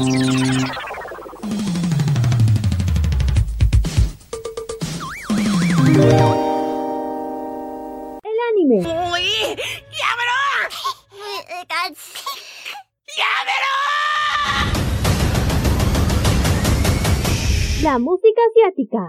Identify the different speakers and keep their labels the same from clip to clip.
Speaker 1: El anime.
Speaker 2: ¡Uy! ¡Llámelo!
Speaker 1: La música asiática.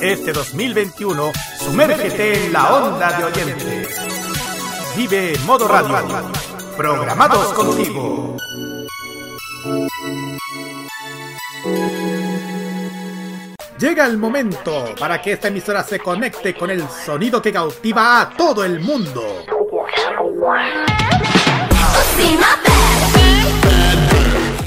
Speaker 3: Este 2021, sumérgete en la onda de oyentes. Vive Modo Radio. Programados contigo. Llega el momento para que esta emisora se conecte con el sonido que cautiva a todo el mundo.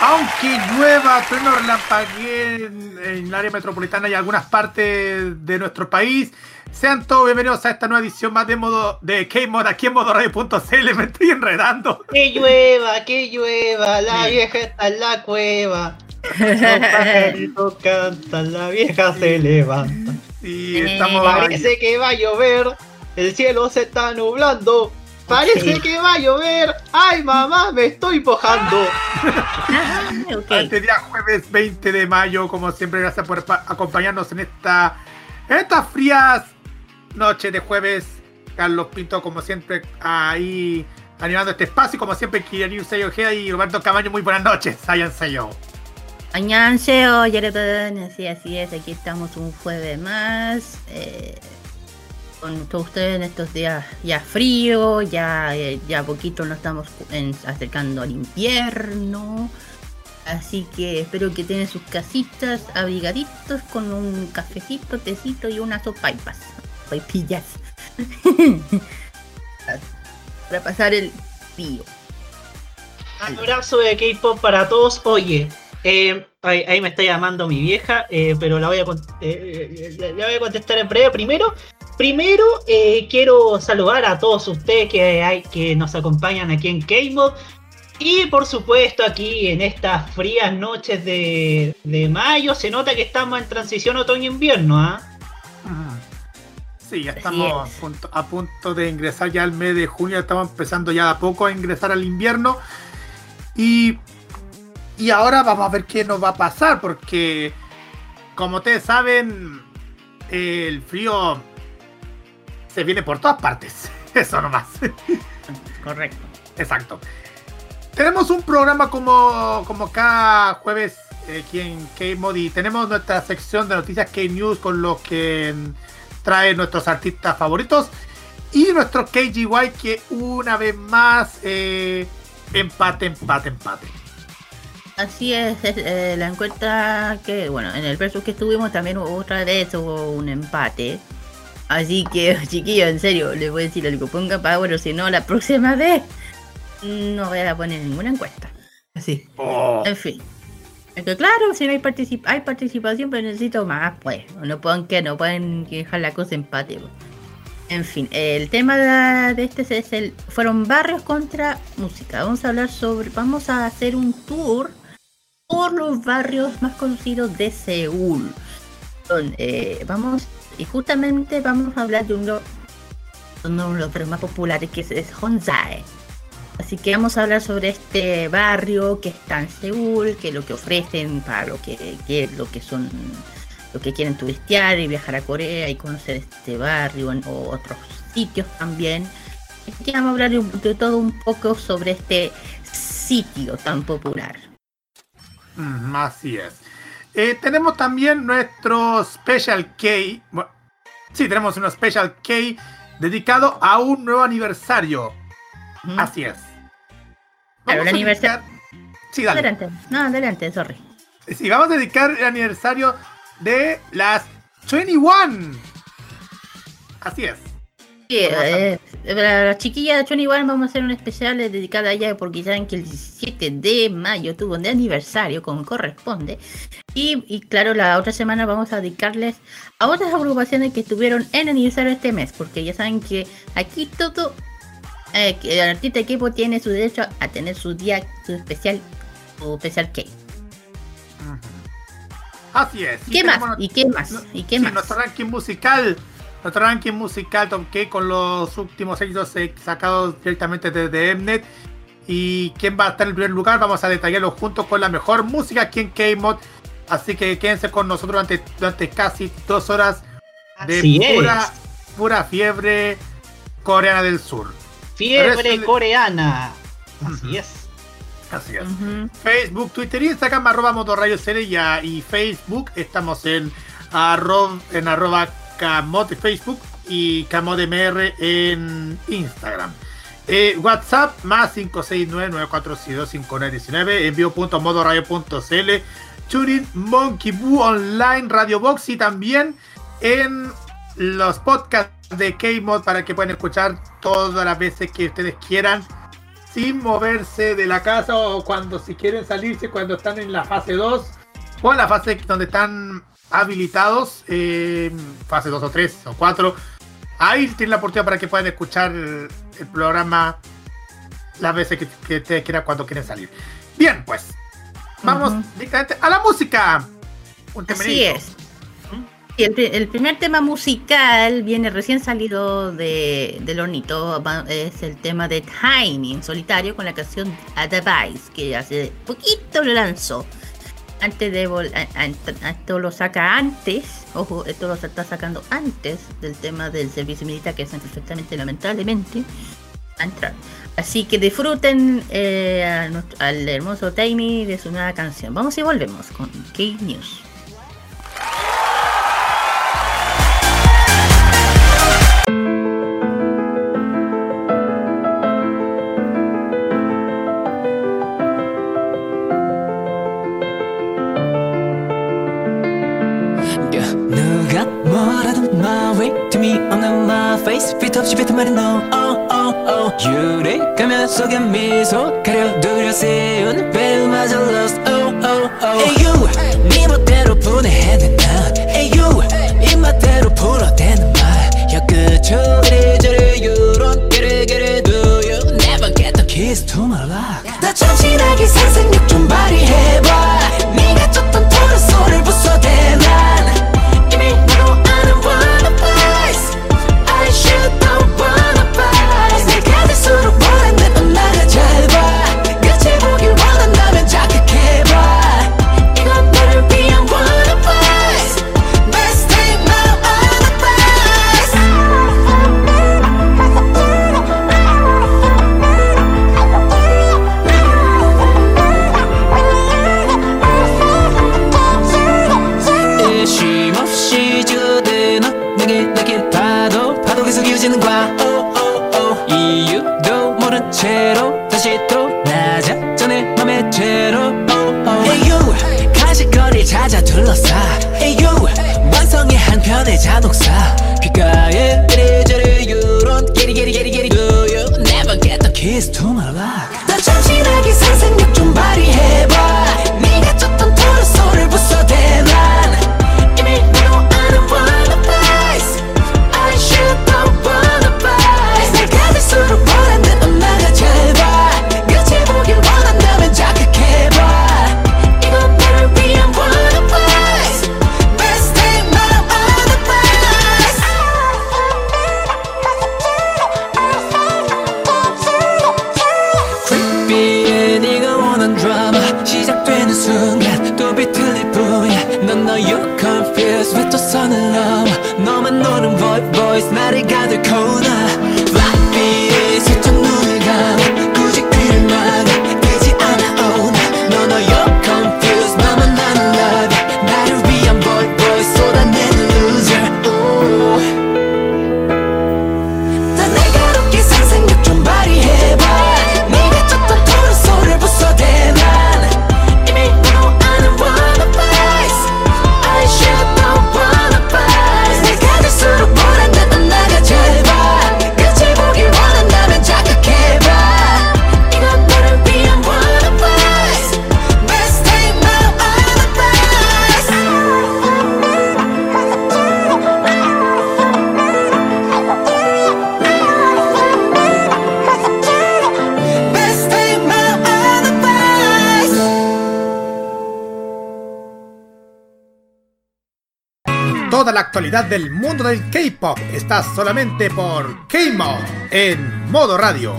Speaker 3: Aunque llueva, trueno relampaguee en, en el área metropolitana y algunas partes de nuestro país, sean todos bienvenidos a esta nueva edición más de modo de K-Mod aquí en modoradio.cl. Me estoy enredando.
Speaker 4: Que llueva, que llueva, la vieja está en la cueva. Los pajaritos cantan, la vieja se levanta.
Speaker 3: Y estamos.
Speaker 4: Parece que va a llover, el cielo se está nublando. Parece que va a llover. Ay, mamá, me estoy mojando.
Speaker 5: Ah, ok.
Speaker 3: Este día jueves 20 de mayo, como siempre, gracias por pa- acompañarnos en esta en estas frías noches de jueves. Carlos Pinto, como siempre, ahí animando este espacio. Y como siempre, Kiryu Seyo Ojeda y Roberto Camaño, muy buenas noches. Hayan Seyo.
Speaker 5: Añanseo, así, así es, aquí estamos un jueves más. eh, con todos ustedes en estos días ya frío, ya, eh, ya poquito nos estamos acercando al invierno. Así que espero que tengan sus casitas abrigaditos con un cafecito, tecito y unas sopaipas. Sopaipillas. Para pasar el frío.
Speaker 4: Abrazo de K-pop para todos. Oye, eh, ahí, me está llamando mi vieja, eh, pero la voy a contestar en breve. Primero, primero eh, quiero saludar a todos ustedes que, hay, que nos acompañan aquí en K-Mod. Y por supuesto aquí en estas frías noches de, de mayo se nota que estamos en transición otoño-invierno, ¿ah?
Speaker 3: Sí, ya estamos a punto, a punto de ingresar ya al mes de junio. Estamos empezando ya a poco a ingresar al invierno. Y, y ahora vamos a ver qué nos va a pasar. Porque, como ustedes saben, el frío se viene por todas partes. Eso nomás.
Speaker 5: Correcto.
Speaker 3: Exacto. Tenemos un programa como, como cada jueves eh, aquí en K-Mod y tenemos nuestra sección de noticias K-News con los que traen nuestros artistas favoritos y nuestro KGY que una vez más eh, empate, empate, empate.
Speaker 5: Así es, es, eh, la encuesta que, bueno, en el versus que estuvimos también hubo otra vez hubo un empate. Así que, chiquillos, en serio, les voy a decir algo, ponga para bueno, si no, la próxima vez no voy a poner ninguna encuesta. Así,
Speaker 3: Oh,
Speaker 5: en fin. Es que claro, si no hay, particip hay participación, pero necesito más, pues. No pueden que no pueden dejar la cosa empate. pues. En fin, el tema de, este es el fueron barrios contra música. Vamos a hablar sobre, vamos a hacer un tour por los barrios más conocidos de Seúl. Son, eh, vamos y justamente vamos a hablar de uno, de los barrios más populares que es, es. Así que vamos a hablar sobre este barrio que está en Seúl, que es lo que ofrecen para lo que, que lo que son lo que quieren turistear y viajar a Corea y conocer este barrio o otros sitios también. Y vamos a hablar de, de todo un poco sobre este sitio tan popular.
Speaker 3: Mm, así es. Eh, tenemos también nuestro Special K. Bueno, sí, tenemos un Special K dedicado a un nuevo aniversario. Así es.
Speaker 5: Claro, el aniversario-
Speaker 3: Sí, dale.
Speaker 5: Adelante, no, adelante, sorry.
Speaker 3: Sí, vamos a dedicar el aniversario de las 21. Así es.
Speaker 5: Sí, eh, para la chiquilla de 21 vamos a hacer un especial dedicado a ella porque saben que el 17 de mayo tuvo un aniversario como corresponde. Y, y claro, la otra semana vamos a dedicarles a otras agrupaciones que estuvieron en aniversario este mes, porque ya saben que aquí todo, eh, el artista equipo tiene su derecho a tener su día, su especial, su especial K.
Speaker 3: Así es.
Speaker 5: ¿Qué
Speaker 3: Y
Speaker 5: más?
Speaker 3: tenemos-
Speaker 5: ¿Y qué más? ¿Y qué
Speaker 3: sí,
Speaker 5: más?
Speaker 3: Nuestro ranking musical. Nuestro ranking musical Tom K con los últimos éxitos sacados directamente desde Mnet. Y quién va a estar en el primer lugar, vamos a detallarlo junto con la mejor música aquí en K-Mod. Así que quédense con nosotros durante, durante casi dos horas de
Speaker 4: Así
Speaker 3: pura,
Speaker 4: es.
Speaker 3: pura fiebre coreana del sur.
Speaker 4: Fiebre coreana. Así es.
Speaker 3: Así es. Facebook, Twitter, Instagram, arroba motorrayos y, a- y Facebook. Estamos en, arroba, en arroba camote Facebook y camodemr en Instagram. Eh, WhatsApp más 569-9462-5919, envío.modoradio.cl, Tuning, Monkey Boo Online, Radio Box y también en los podcasts de K-Mod para que puedan escuchar todas las veces que ustedes quieran sin moverse de la casa o cuando si quieren salirse cuando están en la fase 2 o en la fase donde están habilitados, eh, fase 2 o 3 o 4. Ahí tienen la oportunidad para que puedan escuchar el, el programa las veces que, que ustedes quieran cuando quieren salir. Bien, pues vamos directamente a la música. Un
Speaker 5: Así es. El, pri- el primer tema musical viene recién salido de, del hornito. Es el tema de Tiny en solitario con la canción A Device, que hace poquito lo lanzó. Antes de esto lo saca antes, ojo, esto lo está sacando antes del tema del servicio militar que hacen perfectamente, lamentablemente, a entrar. Así que disfruten eh, a al hermoso Tiny de su nueva canción. Vamos y volvemos con K-News.
Speaker 6: Yeah. 없이 뱉은 말이 no oh oh oh 유리 가면 속에 미소 가려 두려 세운 배우마저 lost oh oh oh you 네 멋대로 분해해낸 나 Hey you 입맛대로 풀어대는 말야 그저 이리저리 get it do you never get the keys to my lock 나 참신하게 상상력 좀 발휘해봐
Speaker 3: del mundo del K-pop está solamente por K-Mod en modo radio.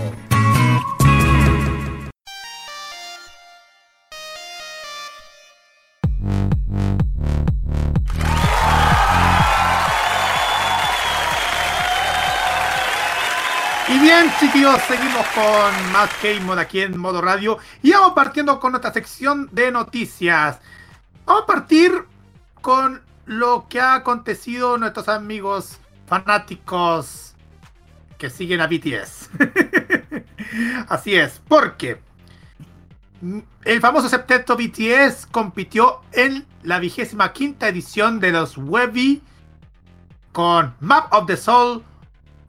Speaker 3: Y bien, chiquillos, seguimos con más K-Mod aquí en modo radio. Y vamos partiendo con nuestra sección de noticias. Que ha acontecido nuestros amigos fanáticos que siguen a BTS. Así es, porque el famoso septeto BTS compitió en la vigésima quinta edición de los Webby con Map of the Soul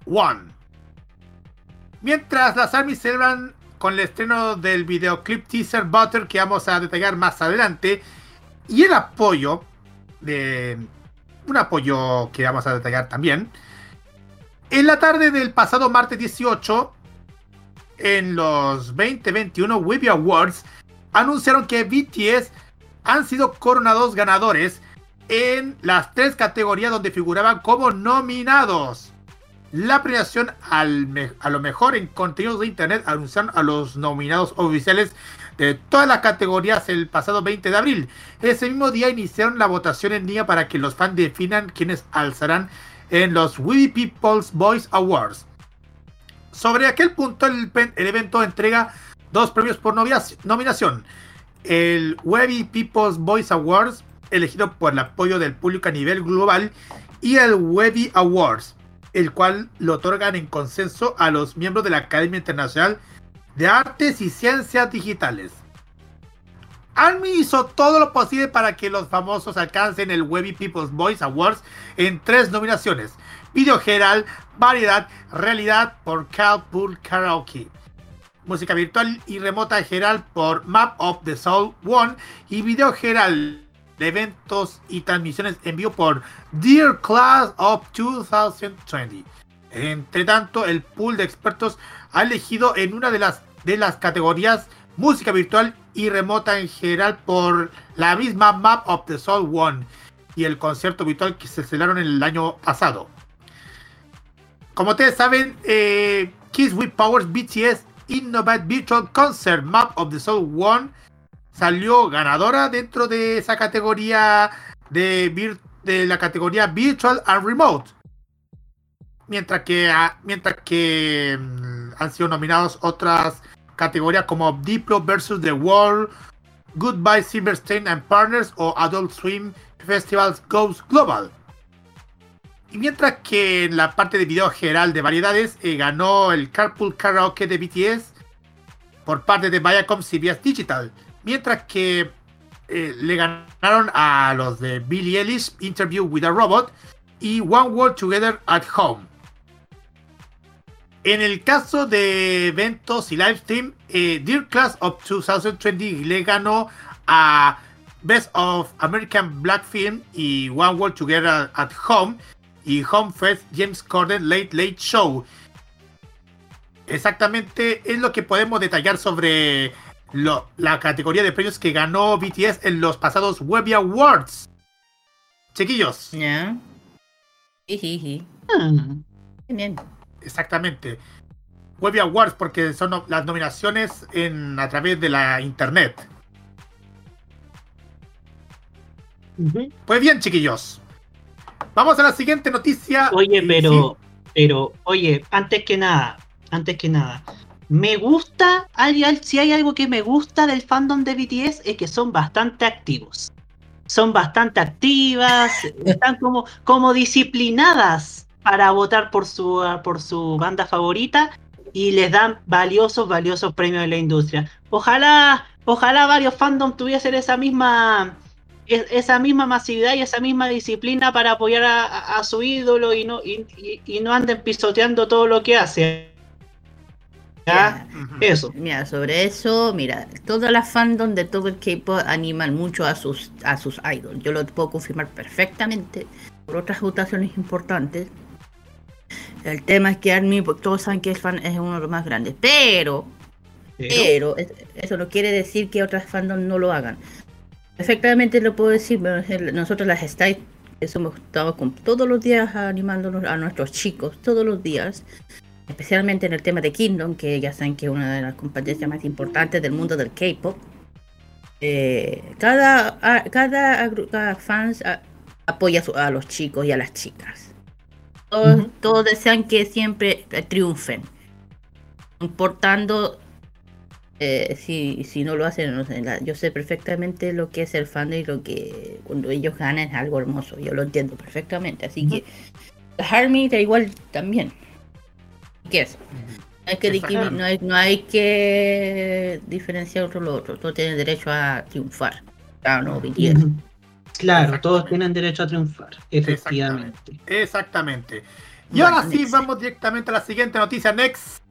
Speaker 3: 1. Mientras las ARMY celebran con el estreno del videoclip teaser Butter que vamos a detallar más adelante y el apoyo de un apoyo que vamos a detallar también. En la tarde del pasado martes 18, en los 2021 Webby Awards, anunciaron que BTS han sido coronados ganadores en las tres categorías donde figuraban como nominados. La premiación al a lo mejor en contenidos de internet anunciaron a los nominados oficiales de todas las categorías el pasado 20 de abril. Ese mismo día iniciaron la votación en línea para que los fans definan quienes alzarán en los We People's Voice Awards. Sobre aquel punto, el, el evento entrega dos premios por nominación. El Webby People's Voice Awards, elegido por el apoyo del público a nivel global, y el Webby Awards, el cual lo otorgan en consenso a los miembros de la Academia Internacional de Artes y Ciencias Digitales. ARMY hizo todo lo posible para que los famosos alcancen el Webby People's Voice Awards en tres nominaciones: Video Geral, Variedad, Realidad por Carpool Karaoke, Música Virtual y Remota Geral por Map of the Soul One y Video Geral de eventos y transmisiones en vivo por Dear Class of 2020. Entre tanto, el pool de expertos ha elegido en una de las, de las categorías música virtual y remota en general por la misma Map of the Soul One y el concierto virtual que se celebraron el año pasado. Como ustedes saben, eh, Kiss with Powers BTS Innovate Virtual Concert Map of the Soul One salió ganadora dentro de esa categoría de, de la categoría Virtual and Remote. Mientras que, ah, mientras que mm, han sido nominados otras categorías como Diplo vs. The World, Goodbye Silverstein and Partners o Adult Swim Festivals Goes Global. Y mientras que en la parte de video general de variedades eh, ganó el Carpool Karaoke de BTS por parte de Viacom CBS Digital. Mientras que eh, le ganaron a los de Billie Eilish, Interview with a Robot y One World Together at Home. En el caso de eventos y livestream, eh, Dear Class of 2020 le ganó a Best of American Black Film y One World Together at Home y Home Fest James Corden Late Late Show. Exactamente es lo que podemos detallar sobre lo- la categoría de premios que ganó BTS en los pasados Webby Awards. Chiquillos.
Speaker 4: Hmm.
Speaker 5: Bien.
Speaker 3: Exactamente. Webby Awards porque son no- las nominaciones en, a través de la internet. Pues bien, chiquillos. Vamos a la siguiente noticia.
Speaker 4: Oye, pero, pero, oye, antes que nada, antes que nada, me gusta, hay, al- si hay algo que me gusta del fandom de BTS es que son bastante activos. Son bastante activas, están como, como disciplinadas para votar por su, por su banda favorita y les dan valiosos, valiosos premios de la industria. Ojalá, ojalá varios fandom tuviesen esa misma, es- esa misma masividad y esa misma disciplina para apoyar a, su ídolo y no, y, y- y no anden pisoteando todo lo que hace. ¿Ya?
Speaker 3: sí. Ujú.
Speaker 4: Eso.
Speaker 5: Mira, sobre eso, mira, todas las fandom de todo el K-pop animan mucho a sus a sus idols. Yo lo puedo confirmar perfectamente por otras votaciones importantes. El tema es que Army, todos saben que el fan es uno de los más grandes, pero, pero es- eso no quiere decir que otras fandom no lo hagan. Perfectamente lo puedo decir, nosotros las que somos, estamos con, todos los días animándonos a nuestros chicos, todos los días especialmente en el tema de Kingdom, que ya saben que es una de las competencias más importantes del mundo del K-pop. Eh, cada, cada, cada fans a- apoya a los chicos y a las chicas. Todos, todos desean que siempre triunfen, importando eh, si, si no lo hacen. no sé, la- yo sé perfectamente lo que es el fan y lo que cuando ellos ganan es algo hermoso. Yo lo entiendo perfectamente. Así que la Army da igual también. ¿Qué es? No hay, que
Speaker 3: Exacto.
Speaker 5: discrimi- no, hay, no hay que diferenciar uno lo otro. Todos tienen derecho a triunfar. Claro, no.
Speaker 4: Ujú. Claro,
Speaker 3: Exactamente.
Speaker 4: todos tienen derecho a triunfar, efectivamente.
Speaker 3: Exactamente. Y
Speaker 5: Bueno,
Speaker 3: ahora sí,
Speaker 5: next.
Speaker 3: vamos directamente a la siguiente noticia. Next.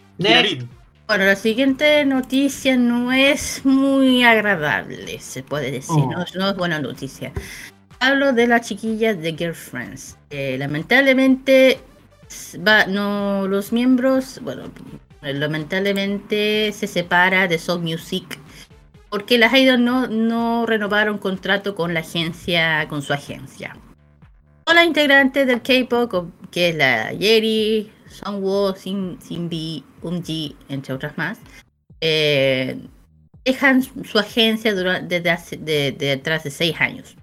Speaker 5: Bueno, la siguiente noticia no es muy agradable, se puede decir.
Speaker 4: Oh.
Speaker 5: No, es- no es buena noticia. Hablo de las chiquillas de Girlfriends. Eh, lamentablemente, va, no, los miembros, bueno, lamentablemente se separa de Soul Music porque las idols no, no renovaron contrato con la agencia, con su agencia. Todas las integrantes del K-pop, que es la Yeri, Songwoo, Sin, Sinbi, Umji, entre otras más, eh, dejan su agencia durante, desde hace, de, de seis años.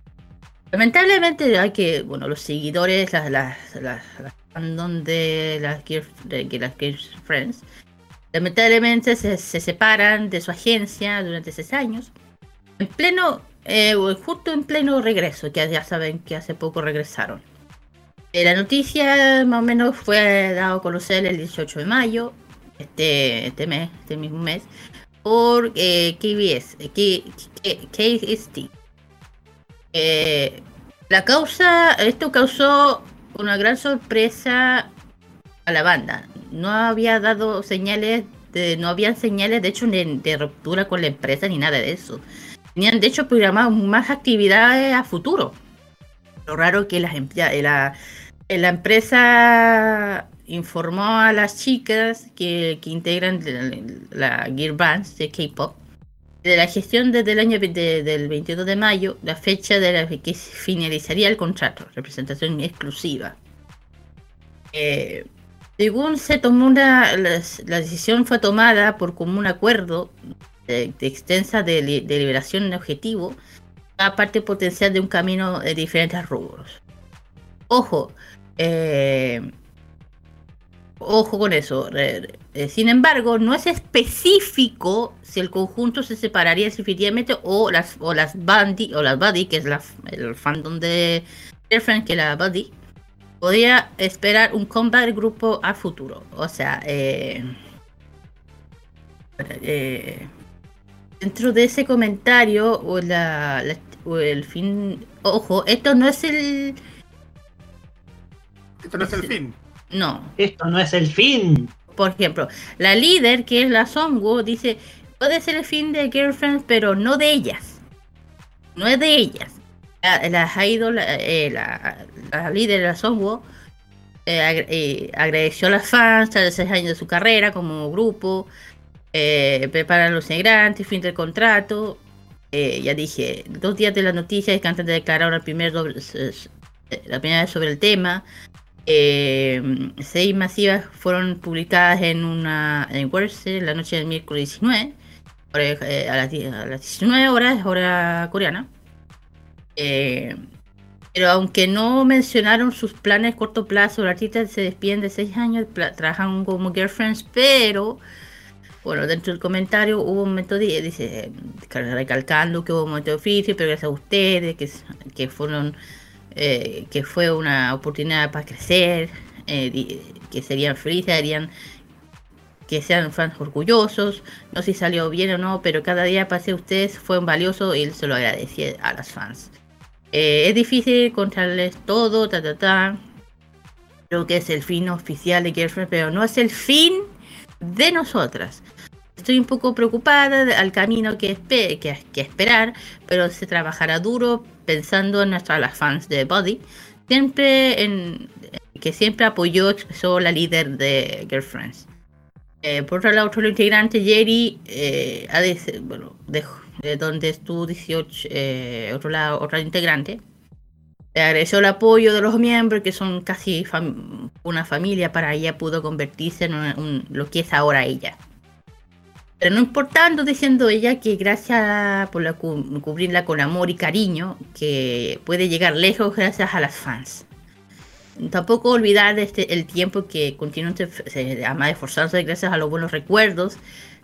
Speaker 5: Lamentablemente hay que, bueno, los seguidores, las, las, las, las fandom de las, las Girlfriends, lamentablemente se, se separan de su agencia durante seis años. En pleno, eh, justo en pleno regreso, que ya saben que hace poco regresaron. Eh, la noticia más o menos fue dado a conocer el 18 de mayo, este, este mes, este mismo mes, por eh, KBS, eh, KST. Eh, la causa, esto causó una gran sorpresa a la banda. No había dado señales, de, no habían señales de hecho de, de ruptura con la empresa ni nada de eso. Tenían de hecho programado más actividades a futuro. Lo raro que las empleadas, la, la empresa informó a las chicas que, integran la, Gear Bands de K-pop de la gestión desde el año de- del 22 de mayo, la fecha de la que finalizaría el contrato, representación exclusiva. Eh, según se tomó una, la, decisión fue tomada por común acuerdo de, de extensa deli- deliberación de objetivo, a parte potencial de un camino de diferentes rubros. Ojo, eh, ojo con eso. sin embargo, no es específico si el conjunto se separaría definitivamente o las o las Bundy o las Buddy, que es la, el fandom de Girlfriend, que la Buddy, podría esperar un comeback del grupo a futuro. O sea, eh, eh, dentro de ese comentario o, la, la- o el fin, ojo, esto no es el,
Speaker 3: Esto no es el fin.
Speaker 5: no,
Speaker 4: Esto no es el fin.
Speaker 5: por ejemplo, la líder, que es la Songwoo, dice, puede ser el fin de Girlfriends, pero no de ellas. No es de ellas. La, la idol, eh, la, la líder, la Songwoo, eh, eh, agradeció a las fans tras seis años de su carrera como grupo, eh, preparan los integrantes, fin del contrato. Eh, ya dije, dos días de la noticia es que antes de declarar la primera, doble- la primera vez sobre el tema, eh, seis masivas fueron publicadas en una en Wednesday, la noche del miércoles 19 hora- eh, a, las, 10 a las 19 horas hora coreana pero aunque no mencionaron sus planes a corto plazo, la artista se despiden de seis años, trabajan como girlfriends, pero bueno, dentro del comentario hubo un momento, de, dice, recalcando que hubo un momento difícil, pero gracias a ustedes, que, que fueron, eh, que fue una oportunidad para crecer, eh, que serían felices, harían que sean fans orgullosos, no sé si salió bien o no, pero cada día para ustedes fue valioso y él se lo agradecía a las fans. Eh, es difícil contarles todo, ta ta ta. Creo que es el fin oficial de Girlfriend, pero no es el fin de nosotras. Estoy un poco preocupada al camino que, espe- que, esperar, pero se trabajará duro pensando en nuestras fans de Body. Siempre en que siempre apoyó, expresó la líder de Girlfriends. Eh, por otro lado, otro integrante, Jerry, eh, ha de- bueno, dejó- de donde estuvo 18, eh, otro lado, otra integrante, le agradeció el apoyo de los miembros, que son casi una familia para ella, pudo convertirse en lo que es ahora ella. Pero no importando, diciendo ella que gracias por la cu- cubrirla con amor y cariño, que puede llegar lejos gracias a las fans. Tampoco olvidar este, el tiempo que continúan se, se- además de esforzarse gracias a los buenos recuerdos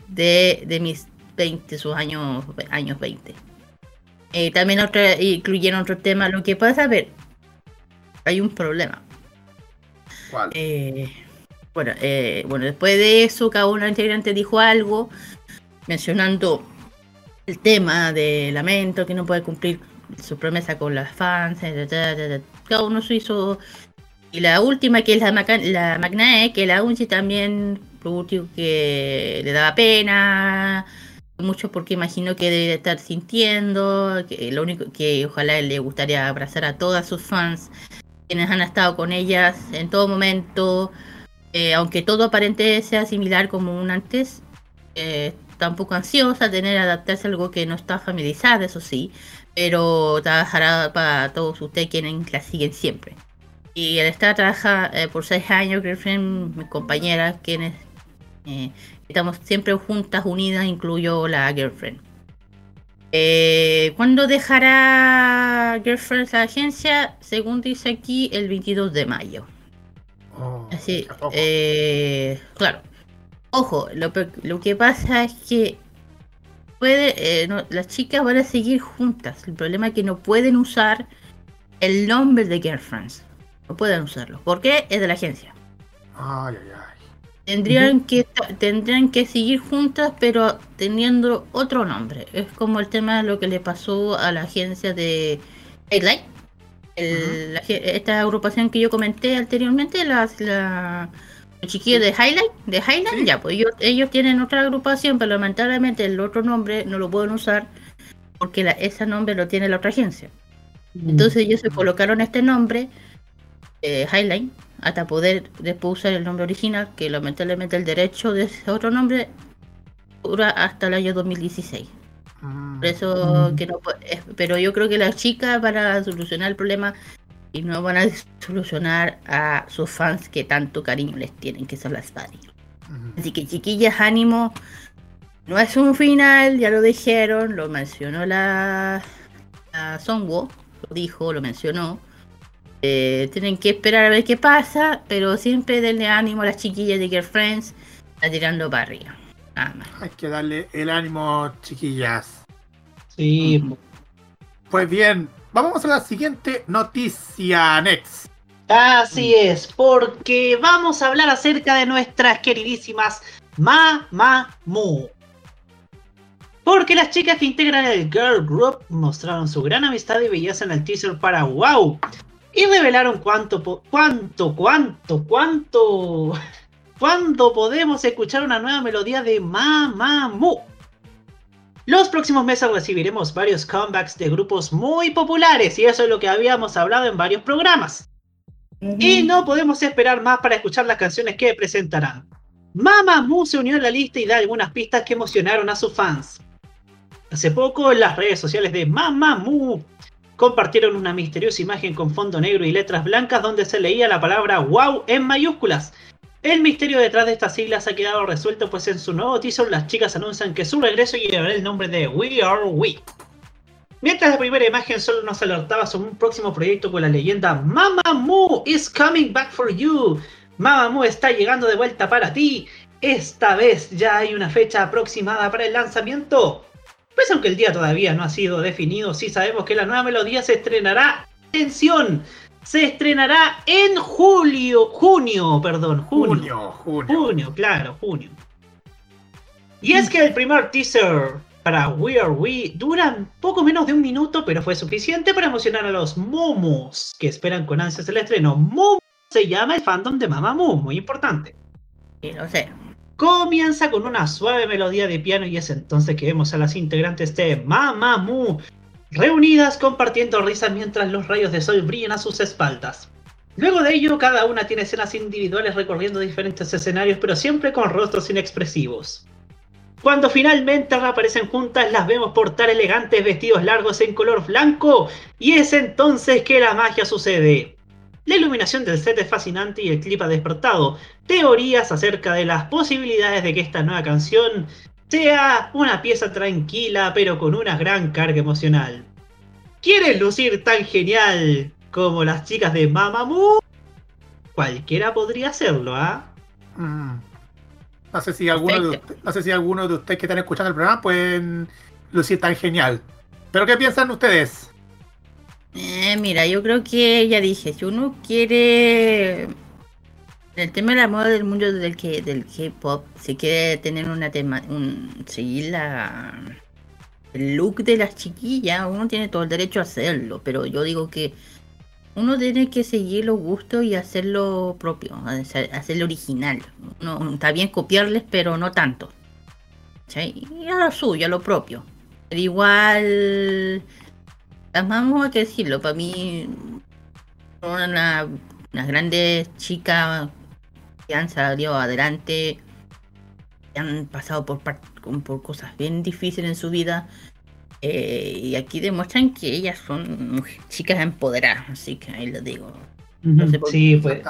Speaker 5: de, de mis 20, sus años, años 20. Eh, también otra, incluyeron otro tema. Lo que pasa, a ver, hay un problema.
Speaker 3: ¿Cuál?
Speaker 5: Eh, bueno, eh, bueno, después de eso, cada uno de los integrantes dijo algo mencionando el tema de Lamento, que no puede cumplir su promesa con las fans. Cada uno se hizo. Y la última, que es la, la Magnae, que la Unchi también, lo último que le daba pena. Mucho porque imagino que debe estar sintiendo, que lo único que ojalá le gustaría abrazar a todas sus fans, quienes han estado con ellas en todo momento, eh, aunque todo aparente sea similar como un antes, eh, está un poco ansiosa, tener adaptarse a algo que no está familiarizada, eso sí, pero trabajará para todos ustedes quienes la siguen siempre. Y él está trabaja eh, por seis años, Girlfriend, mi compañera, quienes eh, estamos siempre juntas, unidas, incluyo la Girlfriend. Eh, ¿Cuándo dejará Girlfriend la agencia? Según dice aquí, el 22 de mayo.
Speaker 3: Oh,
Speaker 5: Así, eh, claro. Ojo, lo, lo que pasa es que puede, eh, no- las chicas van a seguir juntas. El problema es que no pueden usar el nombre de Girlfriends. No pueden usarlo. ¿Por qué? Es de la agencia.
Speaker 3: Ay, ay, ay.
Speaker 5: Tendrían, que, tendrían que seguir juntas, pero teniendo otro nombre. Es como el tema de lo que le pasó a la agencia de. El- la ge- esta agrupación que yo comenté anteriormente, las, la, los chiquillos de Highlight, de
Speaker 3: Sí.
Speaker 5: ya, pues ellos, ellos tienen otra agrupación, pero lamentablemente el otro nombre no lo pueden usar porque la- ese nombre lo tiene la otra agencia. Entonces ellos se colocaron este nombre, eh, Highline, hasta poder después usar el nombre original, que lamentablemente el derecho de ese otro nombre dura hasta el año 2016.
Speaker 3: Mm.
Speaker 5: Por eso que no pero yo creo que las chicas van a solucionar el problema y no van a solucionar a sus fans que tanto cariño les tienen, que son las Bunny.
Speaker 3: Ujú.
Speaker 5: Así que chiquillas, ánimo. No es un final, ya lo dijeron, lo mencionó la, la Songwo, lo dijo, lo mencionó. Eh, tienen que esperar a ver qué pasa, pero siempre denle ánimo a las chiquillas de Girlfriends, está tirando para arriba. Nada más.
Speaker 3: Hay que darle el ánimo, chiquillas.
Speaker 4: Sí.
Speaker 3: Pues bien, vamos a la siguiente noticia, Next.
Speaker 4: Así es, porque vamos a hablar acerca de nuestras queridísimas Mamamoo. Porque las chicas que integran el Girl Group mostraron su gran amistad y belleza en el teaser para WOW. Y revelaron cuánto, cuánto, cuánto, cuánto, cuándo podemos escuchar una nueva melodía de Mamamoo. Los próximos meses recibiremos varios comebacks de grupos muy populares y eso es lo que habíamos hablado en varios programas. Y no podemos esperar más para escuchar las canciones que presentarán. Mamamoo se unió a la lista y da algunas pistas que emocionaron a sus fans. Hace poco en las redes sociales de Mamamoo compartieron una misteriosa imagen con fondo negro y letras blancas donde se leía la palabra WOW en mayúsculas. El misterio detrás de estas siglas ha quedado resuelto pues en su nuevo teaser las chicas anuncian que su regreso llevará el nombre de We Are We. Mientras la primera imagen solo nos alertaba sobre un próximo proyecto con la leyenda Mamamoo is coming back for you. Mamamoo está llegando de vuelta para ti. Esta vez ya hay una fecha aproximada para el lanzamiento. Pues aunque el día todavía no ha sido definido, sí sabemos que la nueva melodía se estrenará. ¡Atención! Se estrenará en julio, junio, perdón, junio.
Speaker 3: Junio, junio.
Speaker 4: Junio, claro, junio. Y es que el primer teaser para We Are We dura poco menos de un minuto, pero fue suficiente para emocionar a los momos que esperan con ansias el estreno. Momo se llama el fandom de Mamamoo, muy importante.
Speaker 5: Sí, lo sé.
Speaker 4: Comienza con una suave melodía de piano y es entonces que vemos a las integrantes de Mamamoo reunidas compartiendo risas mientras los rayos de sol brillan a sus espaldas. Luego de ello, cada una tiene escenas individuales recorriendo diferentes escenarios, pero siempre con rostros inexpresivos. Cuando finalmente reaparecen juntas, las vemos portar elegantes vestidos largos en color blanco, y es entonces que la magia sucede. La iluminación del set es fascinante y el clip ha despertado teorías acerca de las posibilidades de que esta nueva canción sea una pieza tranquila pero con una gran carga emocional. ¿Quieres lucir tan genial como las chicas de Mamamoo? Cualquiera podría hacerlo, ¿ah?
Speaker 3: Mm. No sé si alguno de usted- no sé si alguno de ustedes que están escuchando el programa pueden lucir tan genial. Pero ¿qué piensan ustedes?
Speaker 5: Eh, mira, yo creo que ya dije, si uno quiere el tema de la moda del mundo del que del K-pop, si quiere tener una tema, un, seguir la el look de las chiquillas, uno tiene todo el derecho a hacerlo, pero yo digo que uno tiene que seguir los gustos y hacerlo propio, hacer- hacerlo original. No, está bien copiarles, pero no tanto. ¿Cachai? Y a lo suyo, a lo propio. Pero igual las vamos a decirlo, para mí son una- unas grandes chicas que han salido adelante, que han pasado por, cosas bien difíciles en su vida. eh, y aquí demuestran que ellas son chicas empoderadas, así que ahí lo digo. No sé
Speaker 4: Sí, pues.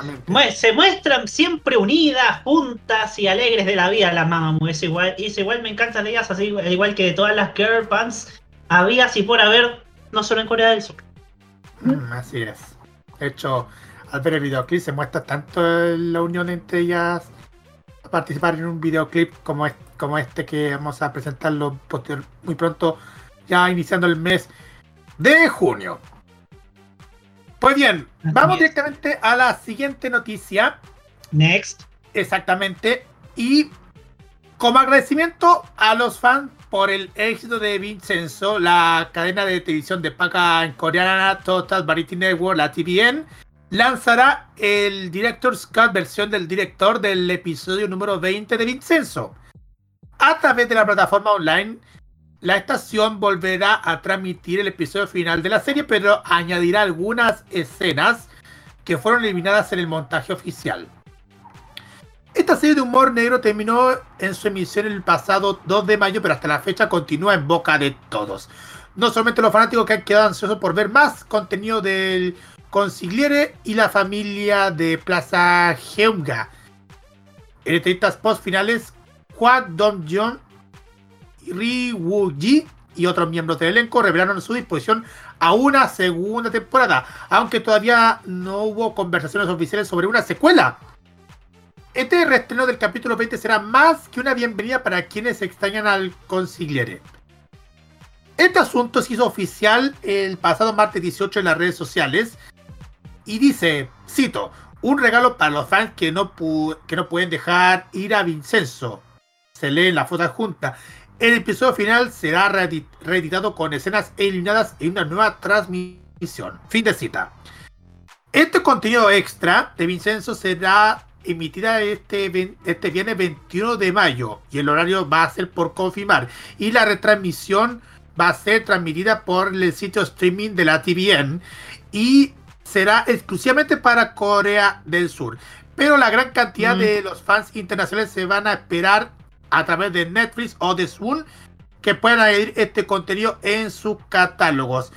Speaker 4: Se muestran siempre unidas, juntas y alegres de la vida las Mamamoo. Es igual, es igual me encantan ellas, así al igual que de todas las girl bands había y por haber, no solo en Corea del Sur.
Speaker 3: Mm, así es. De hecho, al ver el videoclip se muestra tanto la unión entre ellas a participar en un videoclip como, es- como este que vamos a presentarlo posterior- muy pronto, ya iniciando el mes de junio. Pues bien,
Speaker 4: Así
Speaker 3: vamos
Speaker 4: es.
Speaker 3: directamente a la siguiente noticia.
Speaker 4: Next.
Speaker 3: Exactamente. Y como agradecimiento a los fans por el éxito de Vincenzo, la cadena de televisión de paga en coreana Total Variety Network, la TVN, lanzará el Director's Cut versión del director del episodio número 20 de Vincenzo. A través de la plataforma online, la estación volverá a transmitir el episodio final de la serie, pero añadirá algunas escenas que fueron eliminadas en el montaje oficial. Esta serie de humor negro terminó en su emisión el pasado 2 de mayo, pero hasta la fecha continúa en boca de todos. No solamente los fanáticos que han quedado ansiosos por ver más contenido del consigliere y la familia de Plaza Geumga. En entrevistas post finales, Hwang Dong-jeon, Ri Woo-ji y otros miembros del elenco revelaron su disposición a una segunda temporada, aunque todavía no hubo conversaciones oficiales sobre una secuela. Este reestreno del capítulo 20 será más que una bienvenida para quienes extrañan al consigliere. Este asunto se hizo oficial el pasado martes 18 en las redes sociales y dice, cito, un regalo para los fans que no, que no pueden dejar ir a Vincenzo. Se lee en la foto adjunta. El episodio final será reedit- reeditado con escenas eliminadas en una nueva transmisión. Fin de cita. Este contenido extra de Vincenzo será emitida este, este viernes 21 de mayo y el horario va a ser por confirmar y la retransmisión va a ser transmitida por el sitio streaming de la TVN y será exclusivamente para Corea del Sur. Pero la gran cantidad
Speaker 4: Mm.
Speaker 3: de los fans internacionales se van a esperar a través de Netflix o de Zoom que puedan añadir este contenido en sus catálogos.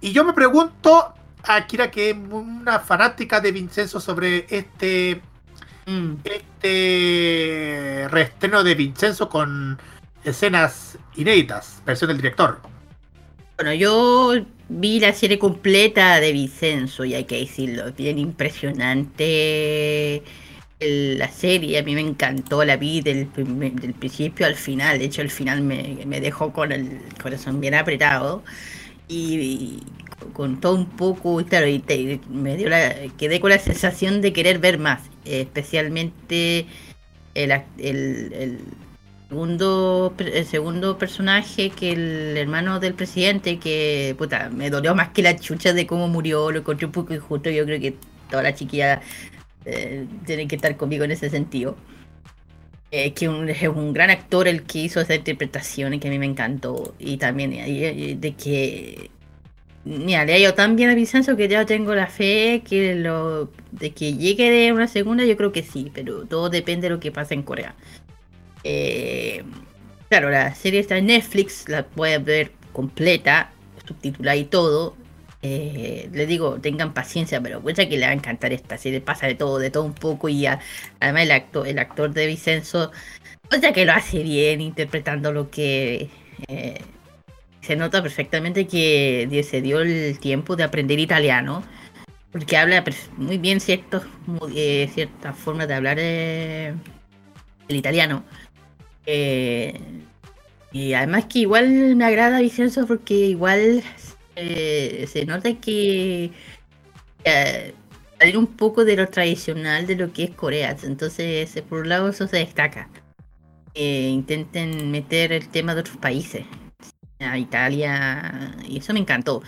Speaker 3: Y yo me pregunto, Akira, que es una fanática de Vincenzo sobre este
Speaker 5: Mm.
Speaker 3: este reestreno de Vincenzo con escenas inéditas, versión del director.
Speaker 5: Bueno, yo vi la serie completa de Vicenzo y hay que decirlo, bien impresionante la serie. A mí me encantó, la vi del, principio al final. De hecho, el final me, me dejó con el corazón bien apretado y, y con todo un poco, y claro, y te- me dio la, quedé con la sensación de querer ver más, especialmente el, el, el segundo el segundo personaje que el hermano del presidente que puta me dolió más que la chucha de cómo murió lo encontré un poco injusto yo creo que todas las chiquillas eh, tienen que estar conmigo en ese sentido. Eh, que es un gran actor el que hizo esa interpretación y que a mí me encantó y también de que Mira, le ha ido tan bien a Vicenzo que ya tengo la fe que lo de que llegue de una segunda, yo creo que sí, pero todo depende de lo que pase en Corea. Eh, claro, la serie está en Netflix, la pueden ver completa, subtitulada y todo. Eh, les digo, tengan paciencia, pero cuenta que le va a encantar esta serie, pasa de todo, de todo un poco y además el actor, el actor de Vicenzo, o sea que lo hace bien interpretando lo que eh, se nota perfectamente que se dio el tiempo de aprender italiano, porque habla muy bien eh, ciertas formas de hablar eh, el italiano. Eh, y además que igual me agrada Vicenzo porque igual eh, se nota que eh, salir un poco de lo tradicional de lo que es Corea. Entonces, eh, por un lado, eso se destaca. Eh, intenten meter el tema de otros países. A Italia, y eso me encantó.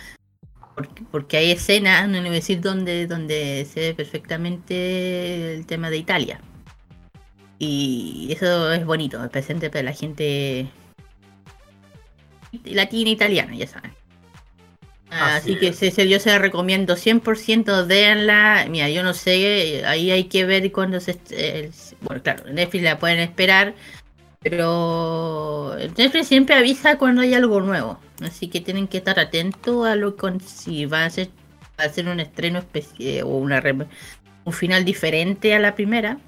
Speaker 5: Porque, porque hay escenas, no le voy a decir dónde, donde se ve perfectamente el tema de Italia. Y eso es bonito, es presente para la gente latina italiana, ya saben.
Speaker 3: Así
Speaker 5: Así, que
Speaker 3: es.
Speaker 5: yo se la recomiendo 100%, véanla. Mira, yo no sé, ahí hay que ver cuando se... est- el- bueno, claro, en Netflix la pueden esperar, pero Netflix siempre avisa cuando hay algo nuevo. Así que tienen que estar atentos a lo con si va a ser, a ser un estreno especial o una un final diferente a la primera.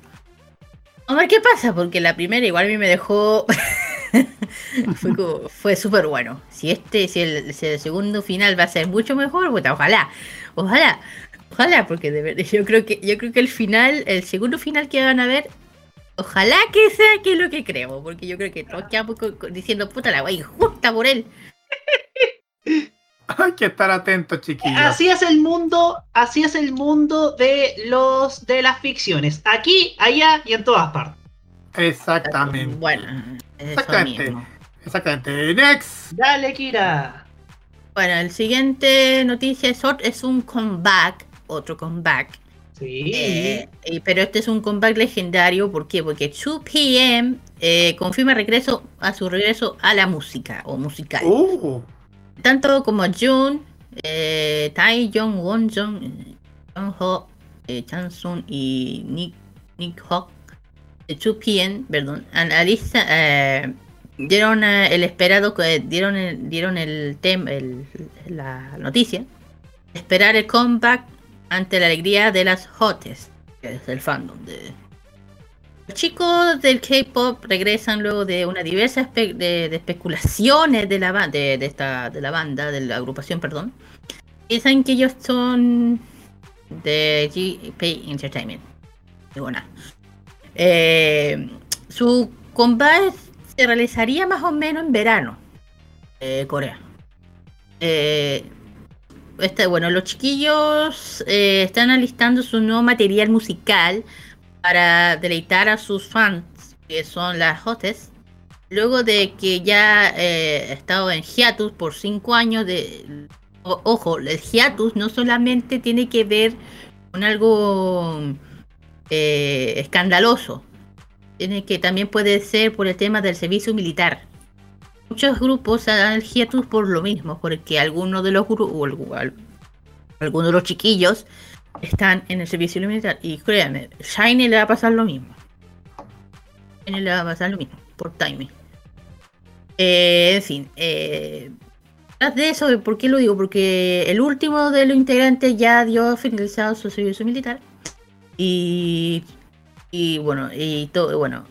Speaker 5: A ver qué pasa, porque la primera igual a mí me dejó. fue fue súper bueno. Si este, si el, si el segundo final va a ser mucho mejor, puta, ojalá. Ojalá. Ojalá, porque de verdad, yo creo que, yo creo que el final, el segundo final que van a ver, ojalá que sea que es lo que creo. Porque yo creo que todos quedamos diciendo puta la wea injusta por él.
Speaker 3: Hay que estar atentos, chiquillos.
Speaker 4: Así es el mundo, así es el mundo de los de las ficciones. Aquí, allá y en todas partes.
Speaker 3: Exactamente.
Speaker 5: Bueno, eso
Speaker 3: Exactamente.
Speaker 5: mismo.
Speaker 3: Exactamente. Next.
Speaker 4: Dale, Kira.
Speaker 5: Bueno, el siguiente noticia es, ot- es un comeback, otro comeback.
Speaker 4: Sí.
Speaker 5: Eh, y- pero este es un comeback legendario, ¿por qué? Porque 2PM eh, confirma regreso a su regreso a la música o musical.
Speaker 3: Uh,
Speaker 5: Tanto como Jun, eh, Tae Jong, Won Jong, Jong Ho, eh, Chan Sun y Nick, Nick Hawk, de 2PM, perdón, analiza, eh, dieron eh, el esperado, que- dieron el, dieron el tema, la noticia, esperar el comeback ante la alegría de las hotes, que es el fandom de... Los chicos del K-pop regresan luego de una diversa espe- de, de especulaciones de la, de, de esta, de la banda, de la agrupación, perdón. Piensan que ellos son de GP Entertainment. Digo nada. Eh, su combate se realizaría más o menos en verano. Eh, Corea. Eh, este, bueno, los chiquillos eh, están alistando su nuevo material musical para deleitar a sus fans, que son las hotes. Luego de que ya eh, estado en hiatus por cinco años de... ojo, el hiatus no solamente tiene que ver con algo eh, escandaloso. Tiene que también puede ser por el tema del servicio militar. Muchos grupos el hiatus por lo mismo, porque algunos de los grupos, o algu- al- algunos de los chiquillos están en el servicio militar. Y créanme, Shiny le va a pasar lo mismo. Shiny le va a pasar lo mismo, por timing. Eh, en fin, eh, de eso, ¿por qué lo digo? Porque el último de los integrantes ya dio finalizado su servicio militar. Y, y bueno, y todo, bueno,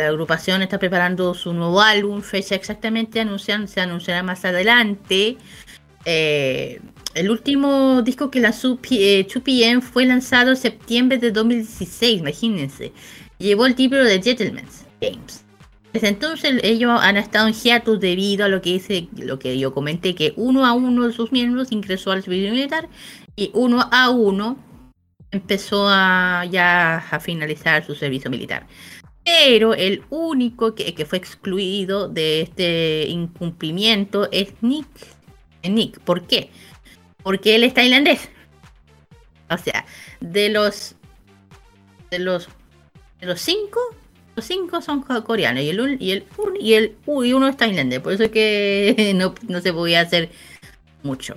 Speaker 5: La agrupación está preparando su nuevo álbum, fecha exactamente anuncian, se anunciará más adelante. Eh, el último disco que lanzó eh, 2PM fue lanzado en septiembre de 2016, imagínense. Llevó el título de Gentleman's Games. Desde entonces ellos han estado en hiatus debido a lo que dice, lo que yo comenté, que uno a uno de sus miembros ingresó al servicio militar y uno a uno empezó a ya a finalizar su servicio militar. Pero el único que, que fue excluido de este incumplimiento es Nick. Nick, ¿por qué? Porque él es tailandés. O sea, de los de los de los cinco, los cinco son co- coreanos y el y el y el y uno es tailandés, por eso es que no, no se podía hacer mucho.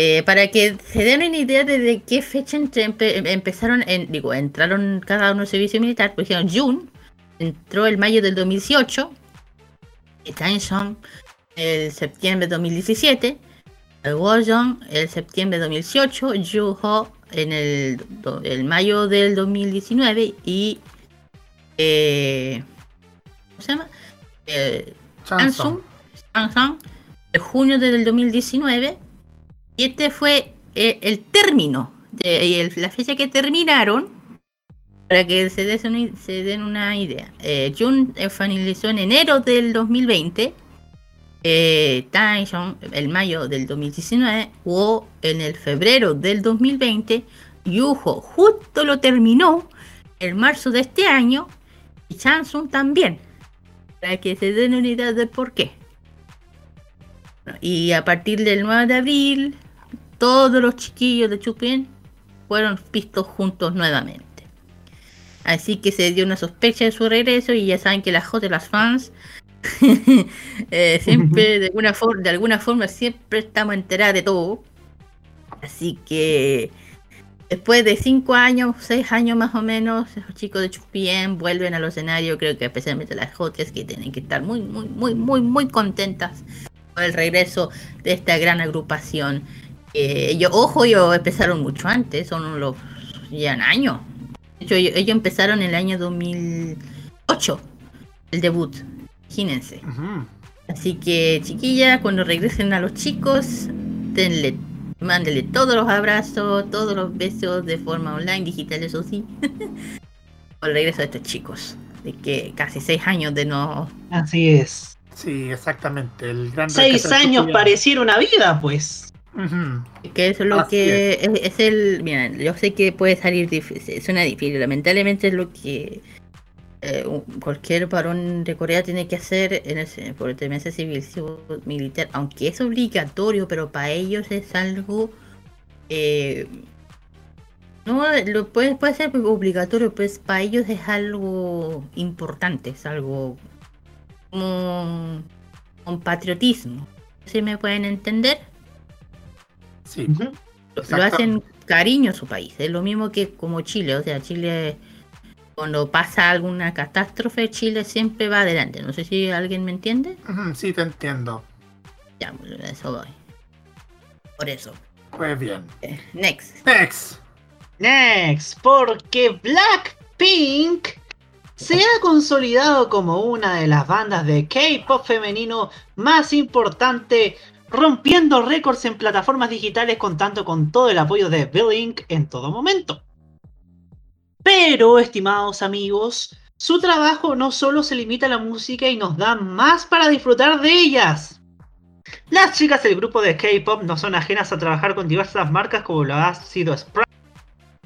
Speaker 5: Eh, para que se den una idea de, de qué fecha entre- empe- empezaron, en, digo, entraron cada uno al servicio militar, por ejemplo, Jun entró el mayo del 2018, y Tae-sung el septiembre de 2017, el Wojong el septiembre de 2018, Yoo-ho en el, el mayo del 2019 y eh, ¿cómo se llama? Eh. Samsung, Samsung, de junio del 2019. Y este fue eh, el término, de, la fecha que terminaron, para que se, des den una idea. Eh, Jun finalizó en enero del 2020. Eh, Taeyong el mayo del 2019 o en el febrero del 2020 Yuho justo lo terminó en marzo de este año y Samsung también para que se den una idea del por qué. Y a partir del 9 de abril, todos los chiquillos de Chupin fueron vistos juntos nuevamente. Así que se dio una sospecha de su regreso y ya saben que las J de las fans eh, siempre de alguna, forma, de alguna forma siempre estamos enteradas de todo. Así que después de 5 años, 6 años más o menos, los chicos de Chupien vuelven a los escenarios, creo que especialmente las Jotes que tienen que estar muy, muy, muy, muy, muy contentas por el regreso de esta gran agrupación. Eh, ellos, ojo, ellos empezaron mucho antes, son los ya años. De hecho, ellos, ellos empezaron en el año 2008, el debut. Imagínense. Así que, chiquillas, cuando regresen a los chicos, denle, mándenle todos los abrazos, todos los besos de forma online, digital, eso sí. Por el regreso de estos chicos. De que casi seis años de no.
Speaker 4: Así es.
Speaker 3: Sí, exactamente. El gran
Speaker 4: Seis años pareciera una vida, pues.
Speaker 3: Ujú.
Speaker 5: Que eso es lo
Speaker 3: Así
Speaker 5: que es. es el. Miren, yo sé que puede salir difícil, suena difícil. Lamentablemente es lo que eh, cualquier varón de Corea tiene que hacer en el, por el servicio militar, aunque es obligatorio, pero para ellos es algo. eh, no, lo puede, puede ser obligatorio, pues para ellos es algo importante, es algo como un patriotismo. ¿Sí me pueden entender?
Speaker 3: Sí.
Speaker 5: Lo- hacen cariño a su país. Es lo mismo que como Chile. O sea, Chile, cuando pasa alguna catástrofe, Chile siempre va adelante. No sé si alguien me entiende.
Speaker 3: Sí, te entiendo.
Speaker 5: Ya, a eso voy. Por eso.
Speaker 3: Pues bien.
Speaker 5: Eh, next.
Speaker 3: Next.
Speaker 4: Next, porque Blackpink se ha consolidado como una de las bandas de K-pop femenino más importante, rompiendo récords en plataformas digitales contando con todo el apoyo de Blink en todo momento. Pero, estimados amigos, su trabajo no solo se limita a la música y nos da más para disfrutar de ellas. Las chicas del grupo de K-pop no son ajenas a trabajar con diversas marcas como lo ha sido Sprite.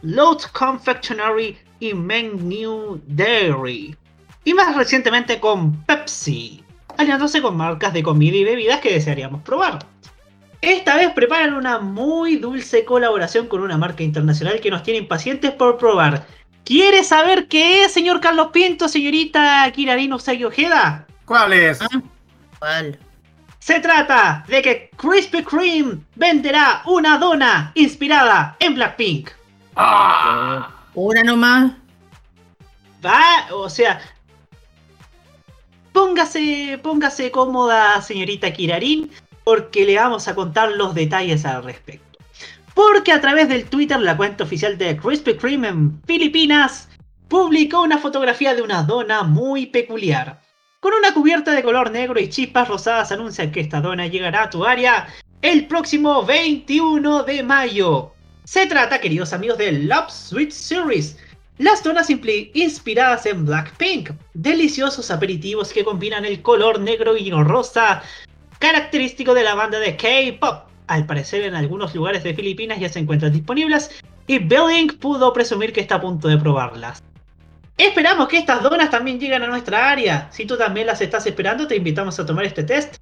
Speaker 4: Load Confectionery y Men New Dairy. Y más recientemente con Pepsi, aliándose con marcas de comida y bebidas que desearíamos probar. Esta vez preparan una muy dulce colaboración con una marca internacional que nos tiene impacientes por probar. ¿Quiere saber qué es, señor Carlos Pinto, señorita Kirarino Usagi Ojeda?
Speaker 3: ¿Cuál es?
Speaker 5: Ah. ¿Cuál?
Speaker 4: Se trata de que Krispy Kreme venderá una dona inspirada en Blackpink.
Speaker 3: Ah,
Speaker 5: Una nomás.
Speaker 4: Va, o sea. Póngase, póngase cómoda, señorita Kirarin, porque le vamos a contar los detalles al respecto. Porque a través del Twitter, la cuenta oficial de Krispy Kreme en Filipinas, publicó una fotografía de una dona muy peculiar. Con una cubierta de color negro y chispas rosadas anuncian que esta dona llegará a tu área el próximo 21 de mayo. Se trata, queridos amigos, de Love Sweet Series. Las donas inspiradas en Blackpink. Deliciosos aperitivos que combinan el color negro y rosa característico de la banda de K-pop. Al parecer en algunos lugares de Filipinas ya se encuentran disponibles y Belling pudo presumir que está a punto de probarlas. Esperamos que estas donas también lleguen a nuestra área. Si tú también las estás esperando, te invitamos a tomar este test.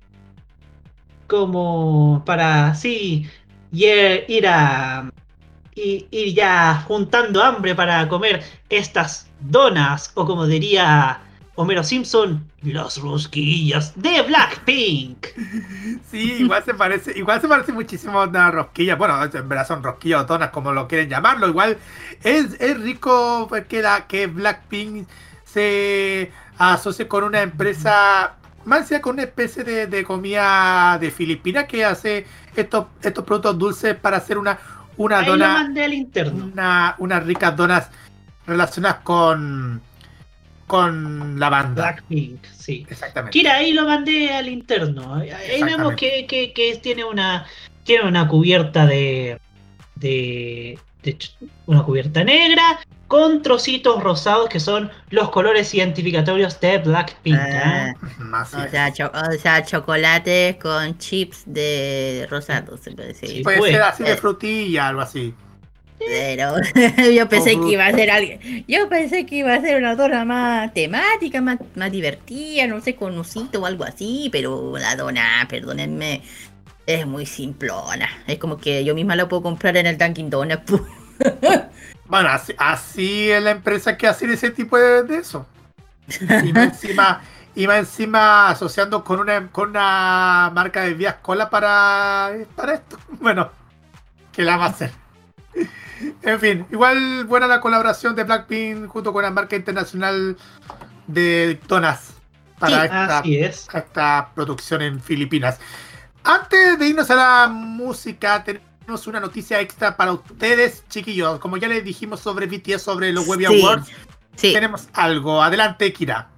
Speaker 4: Como para así ye- ir a i- ir ya juntando hambre para comer estas donas o como diría Homero Simpson, las rosquillas de Blackpink.
Speaker 3: Sí, igual se parece, igual se parece muchísimo a una rosquilla. Bueno, en verdad son rosquillas o donas, como lo quieren llamarlo. Igual es, es rico que, la, que Blackpink se asocie con una empresa, más sea con una especie de, de comida de Filipinas que hace estos, estos productos dulces para hacer una, una
Speaker 4: Ahí lo
Speaker 3: dona,
Speaker 4: mandé al interno.
Speaker 3: una, unas ricas donas relacionadas con, con la banda.
Speaker 4: Blackpink, sí.
Speaker 3: Exactamente.
Speaker 4: Kira, ahí lo mandé al interno. Ahí vemos que, que- que tiene una tiene una cubierta de, de, de una cubierta negra con trocitos rosados que son los colores identificatorios de Blackpink.
Speaker 5: Ah,
Speaker 4: ¿eh?
Speaker 3: Así
Speaker 5: o, sea, cho- o sea, chocolates con chips de rosado, se puede decir.
Speaker 4: Sí.
Speaker 3: Puede
Speaker 4: pues,
Speaker 3: ser así de
Speaker 5: eh.
Speaker 3: frutilla, algo así.
Speaker 5: Pero yo pensé que iba a ser algo. Yo pensé que iba a ser una dona más temática, más, más divertida, no sé, con usito o algo así, pero la dona, perdónenme, es muy simplona. Es como que yo misma la puedo comprar en el Dunkin' Donuts.
Speaker 3: Bueno, así, así es la empresa que hace ese tipo de, de eso. Y más encima, y más encima asociando con una, con una marca de vías cola para, para esto. Bueno, que la va a hacer. En fin, igual buena la colaboración de Blackpink junto con la marca internacional de donas para
Speaker 5: Sí,
Speaker 3: esta,
Speaker 4: Así es.
Speaker 3: esta producción en Filipinas. Antes de irnos a la música, tenemos una noticia extra para ustedes, chiquillos. Como ya les dijimos sobre BTS, sobre los Webby
Speaker 5: Sí.
Speaker 3: Awards,
Speaker 5: Sí,
Speaker 3: tenemos algo. Adelante, Kira.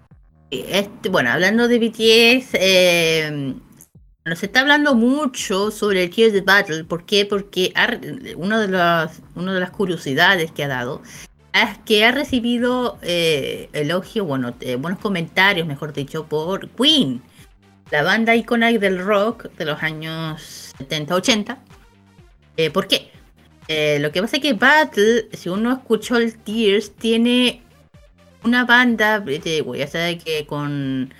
Speaker 5: este, bueno, hablando de BTS, eh, nos está hablando mucho sobre el Tears the Battle. ¿Por qué? Porque ha uno de las, una de las curiosidades que ha dado es que ha recibido eh, elogio, bueno, eh, buenos comentarios, mejor dicho, por Queen, la banda icónica del rock de los años 70-80. Eh, ¿Por qué? Eh, lo que pasa es que Battle, si uno escuchó el Tears, tiene una banda, bueno, ya sabe que con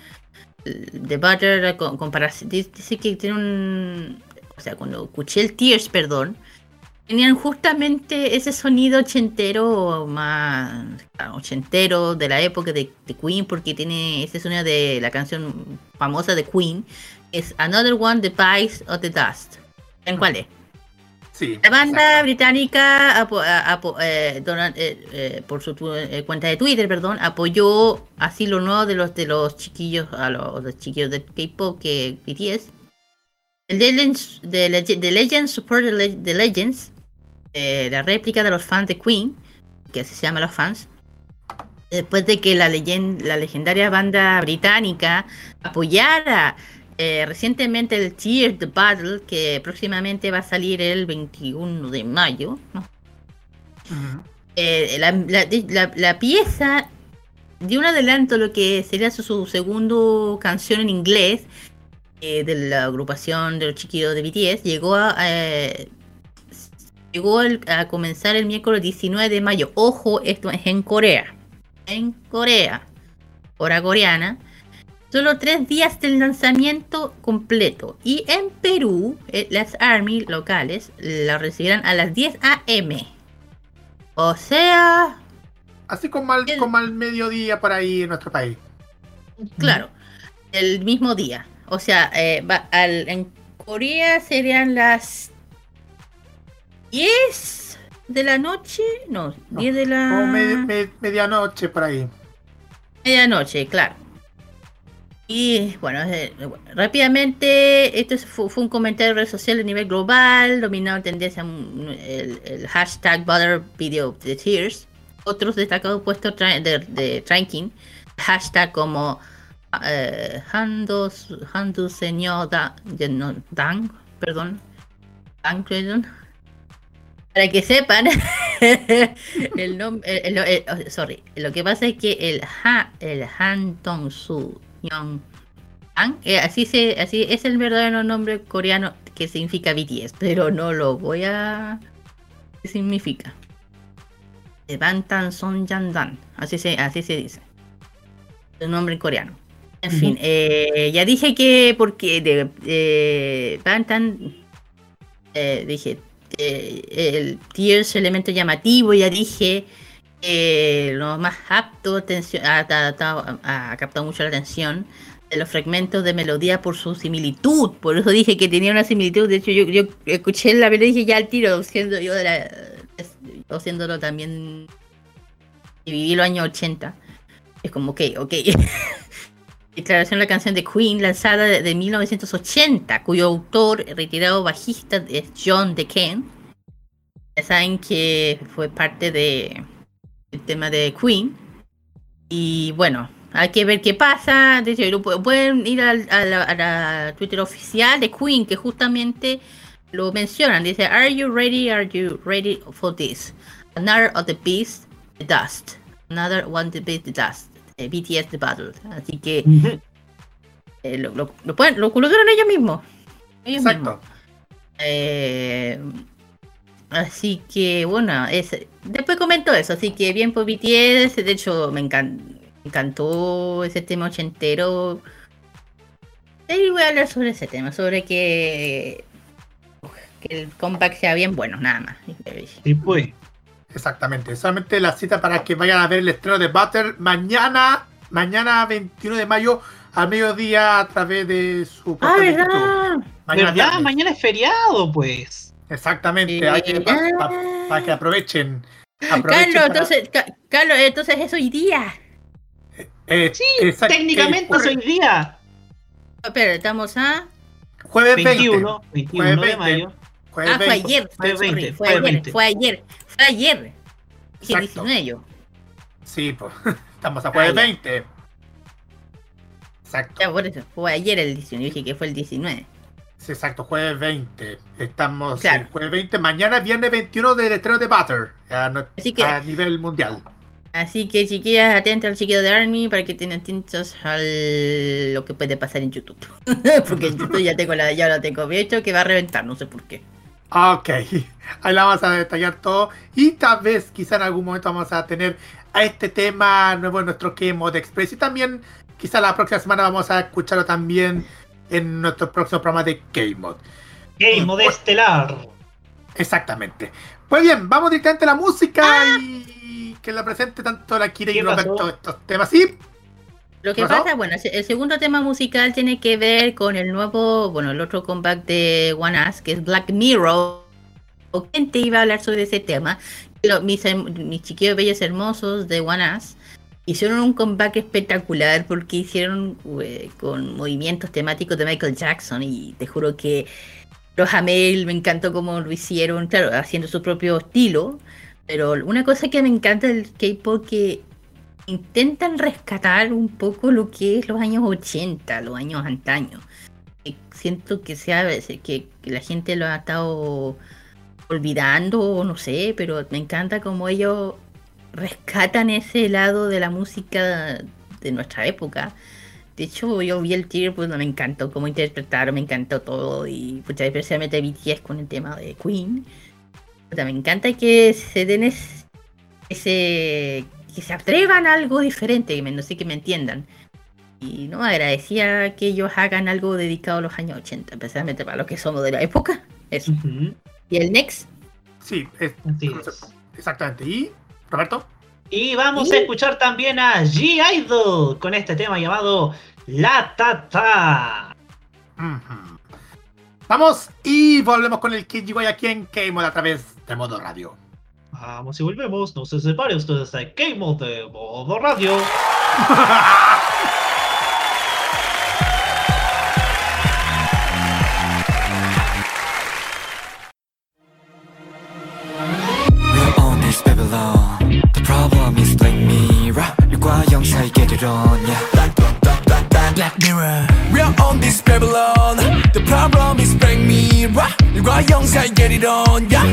Speaker 5: The Butter, con, comparación, dice que tiene un, o sea, cuando escuché el Tears, perdón, tenían justamente ese sonido ochentero, más ochentero de la época de, de Queen, porque tiene ese sonido de la canción famosa de Queen, es Another One, The Pies of the Dust. ¿En cuál es?
Speaker 3: Sí.
Speaker 5: La banda
Speaker 3: exacto.
Speaker 5: británica, apo- a- apo- eh, eh, eh, por su tu- cuenta de Twitter, perdón, apoyó así lo nuevo de los de los chiquillos, a los, los chiquillos de K-pop que BTS. El Legends, Leg- The Legends Support the, Le- the Legends, la réplica de los fans de Queen, que así se llama los fans, después de que la legendaria banda británica apoyara eh, recientemente el Tear the Battle, que próximamente va a salir el 21 de mayo. Eh, la, la- la- la pieza dio un adelanto a lo que sería su, su segundo canción en inglés eh, de la agrupación de los chiquillos de BTS. Llegó a, eh, llegó el- a comenzar el miércoles 19 de mayo. Ojo, esto es en Corea. En Corea. Hora coreana. Solo tres días del lanzamiento completo. Y en Perú, eh, las Army locales la recibirán a las 10 a.m. O sea,
Speaker 3: Así como al,
Speaker 5: El-
Speaker 3: como al mediodía por ahí en nuestro país.
Speaker 5: claro, el mismo día. O sea, eh, va al- en Corea serían las 10 de la noche. No, 10 de la
Speaker 3: Como me- me- medianoche por ahí.
Speaker 5: medianoche, claro. Y bueno, rápidamente, esto es- fue, un comentario de redes sociales a nivel global, dominado en tendencia mm, el, hashtag Butter Video de Tears. otros destacados puestos de, de ranking, hashtag como eh, Handu Señor Da- Dan, perdón, Dan, perdón. Para que sepan, el nombre, sorry, lo que pasa es que el Ha, el Han Tong Su Young eh, así se, así es el verdadero nombre coreano que significa BTS, pero no lo voy a ¿Qué significa? Bantan Son Dan, así se, así se dice. El nombre en coreano. En fin, eh, ya dije que porque de, eh, Bantan, dije, el tier es elemento llamativo, ya dije que lo más apto ha, ha- ha- captado mucho la atención de los fragmentos de melodía por su similitud. Por eso dije que tenía una similitud. De hecho, yo, escuché la melodía y dije ya al tiro, siendo yo de la, yo siéndolo también y viví los años 80. Es como, ok, ok. Declaración de la canción de Queen lanzada de, de 1980, cuyo autor retirado bajista es John DeCane. Ya saben que fue parte de el tema de Queen. Y bueno, hay que ver qué pasa. De hecho, pueden ir al- a, la, a la Twitter oficial de Queen, que justamente lo mencionan. Dice, Are you ready? Are you ready for this? Another of the beast, the dust. Another one to beat the dust. Eh, BTS The Battle. Así que eh, lo, lo, lo pueden- lo colocaron ellos mismos. Ellos
Speaker 3: Exacto.
Speaker 5: mismos. Eh, así que bueno, es, después comento eso, así que bien por BTS, de hecho me, encan- me encantó ese tema ochentero. Y voy a hablar sobre ese tema, sobre que, que el comeback sea bien bueno, nada más.
Speaker 4: Sí, pues.
Speaker 3: Exactamente. Solamente la cita para que vayan a ver el estreno de Butter mañana, mañana 21 de mayo, al mediodía a través de su
Speaker 5: Ah. ¿verdad?
Speaker 3: Mañana
Speaker 4: ¿Verdad? Mañana es feriado, pues.
Speaker 3: Exactamente. Hay que, pa- pa- para que aprovechen. aprovechen
Speaker 5: Carlos,
Speaker 3: para-
Speaker 5: entonces, Ca- Carlos, entonces es hoy día.
Speaker 3: eh,
Speaker 4: Sí,
Speaker 3: exact-
Speaker 4: técnicamente
Speaker 3: eh,
Speaker 4: es hoy día.
Speaker 5: Espera, estamos a.
Speaker 3: Jueves 20.
Speaker 4: 21, 21 de
Speaker 3: 20.
Speaker 4: mayo.
Speaker 3: Jueves
Speaker 5: Ah, fue
Speaker 3: 20.
Speaker 5: ayer.
Speaker 4: Fue 20,
Speaker 5: fue ayer,
Speaker 4: 20.
Speaker 5: fue ayer. Fue ayer. Dije
Speaker 3: Exacto.
Speaker 5: 19 yo.
Speaker 3: Sí, pues. Estamos a jueves
Speaker 5: Ah, ya.
Speaker 3: 20. Exacto.
Speaker 5: Ya, por eso. Fue ayer el 19. Dije que fue el 19.
Speaker 3: Sí, exacto, jueves 20. Estamos
Speaker 5: Claro.
Speaker 3: el jueves 20. Mañana viernes 21 del estreno de Butter. A,
Speaker 5: Así que-
Speaker 3: a nivel mundial.
Speaker 5: Así que chiquillas, atentas al chiquillo de Army para que estén atentos a lo que puede pasar en YouTube. Porque en YouTube ya tengo la, ya lo tengo hecho que va a reventar, no sé por qué.
Speaker 3: Ok, ahí la vamos a detallar todo. Y tal vez, quizá en algún momento vamos a tener a este tema nuevo en nuestro Game Mode Express. Y también, quizá la próxima semana vamos a escucharlo también en nuestro próximo programa de Game Mode.
Speaker 4: Game de Estelar.
Speaker 3: Exactamente. Pues bien, vamos directamente a la música y que la presente tanto la Kira y
Speaker 4: ¿Qué pasó?
Speaker 3: Roberto estos temas. Sí,
Speaker 5: Lo que
Speaker 3: ¿Pasó?
Speaker 5: pasa, bueno, el segundo tema musical tiene que ver con el nuevo, bueno, el otro comeback de One Us, que es Black Mirror. ¿Quién te iba a hablar sobre ese tema? Mis, mis chiquillos bellos hermosos de One Us hicieron un comeback espectacular porque hicieron eh, con movimientos temáticos de Michael Jackson y te juro que los amé, me encantó cómo lo hicieron, claro, haciendo su propio estilo. Pero una cosa que me encanta del K-pop que intentan rescatar un poco lo que es los años 80, los años antaños. Y siento que sea que, que la gente lo ha estado olvidando, no sé, pero me encanta cómo ellos rescatan ese lado de la música de nuestra época. De hecho, yo vi el tier, pues no me encantó cómo interpretaron, me encantó todo, y pues, especialmente BTS con el tema de Queen. Me encanta que se den es- ese que se atrevan a algo diferente, que me- no sé que me entiendan. Y no, agradecía que ellos hagan algo dedicado a los años 80, especialmente para los que somos de la época. Eso. Y el next,
Speaker 3: sí, es-
Speaker 4: así es.
Speaker 3: exactamente. ¿Y Roberto?
Speaker 4: Y vamos
Speaker 5: ¿Y?
Speaker 4: a escuchar también a G-Idol con este tema llamado La Tata.
Speaker 3: Vamos y volvemos con el Kid GY aquí en Mode a través de Modo Radio.
Speaker 4: Vamos y volvemos, no se separe ustedes de Mode de modo radio.
Speaker 6: 이러냐 Black Mirror. We're on this Babylon. The problem is Black Mirror 일과 영사에 get it on yeah.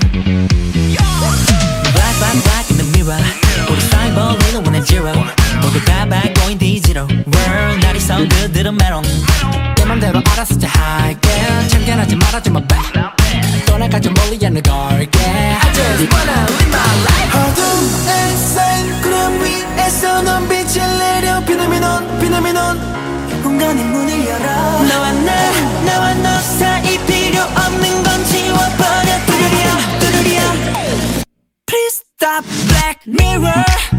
Speaker 6: Black black black in the mirror. 우리 사이버 위로 and zero. 모두 back going digital World 날이 사운드들은 메롱 내 맘대로 알아서 잘 할게. 참견하지 말아주마 back 떠나가지 멀리 하는 걸게 I just wanna live my life. Please Stop black mirror.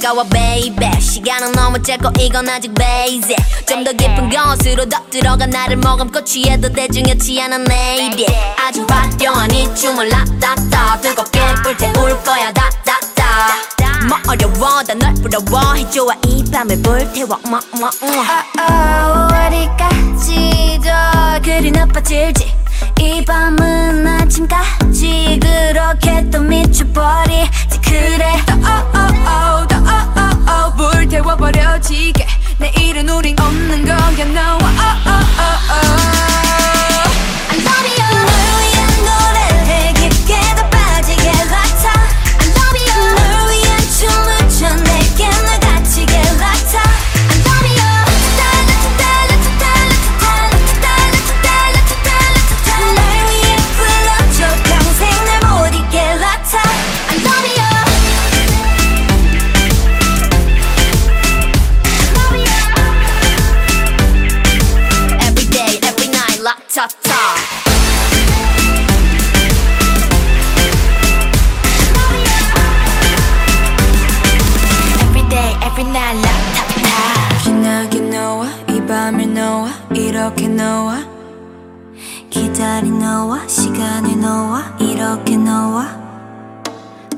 Speaker 2: 다가와 baby. 시간은 너무 짧고 이건 아직 basic. 좀 더 깊은 곳으로 더 들어가 나를 머금고 취해도 대중이었지 않은 내일이 아주 화려한 이 춤을 라따따 뜨겁게 불태울 거야 다다다. 뭐 어려워 다널 부러워 해줘 이 밤을 불태워 뭐뭐 어디까지 더 그리 나빠질지. 이 밤은 아침까지 그렇게 또 미쳐버리지. 그래. 또 oh oh oh 태워버려지게. 내일은 우린 없는 거야 oh oh oh oh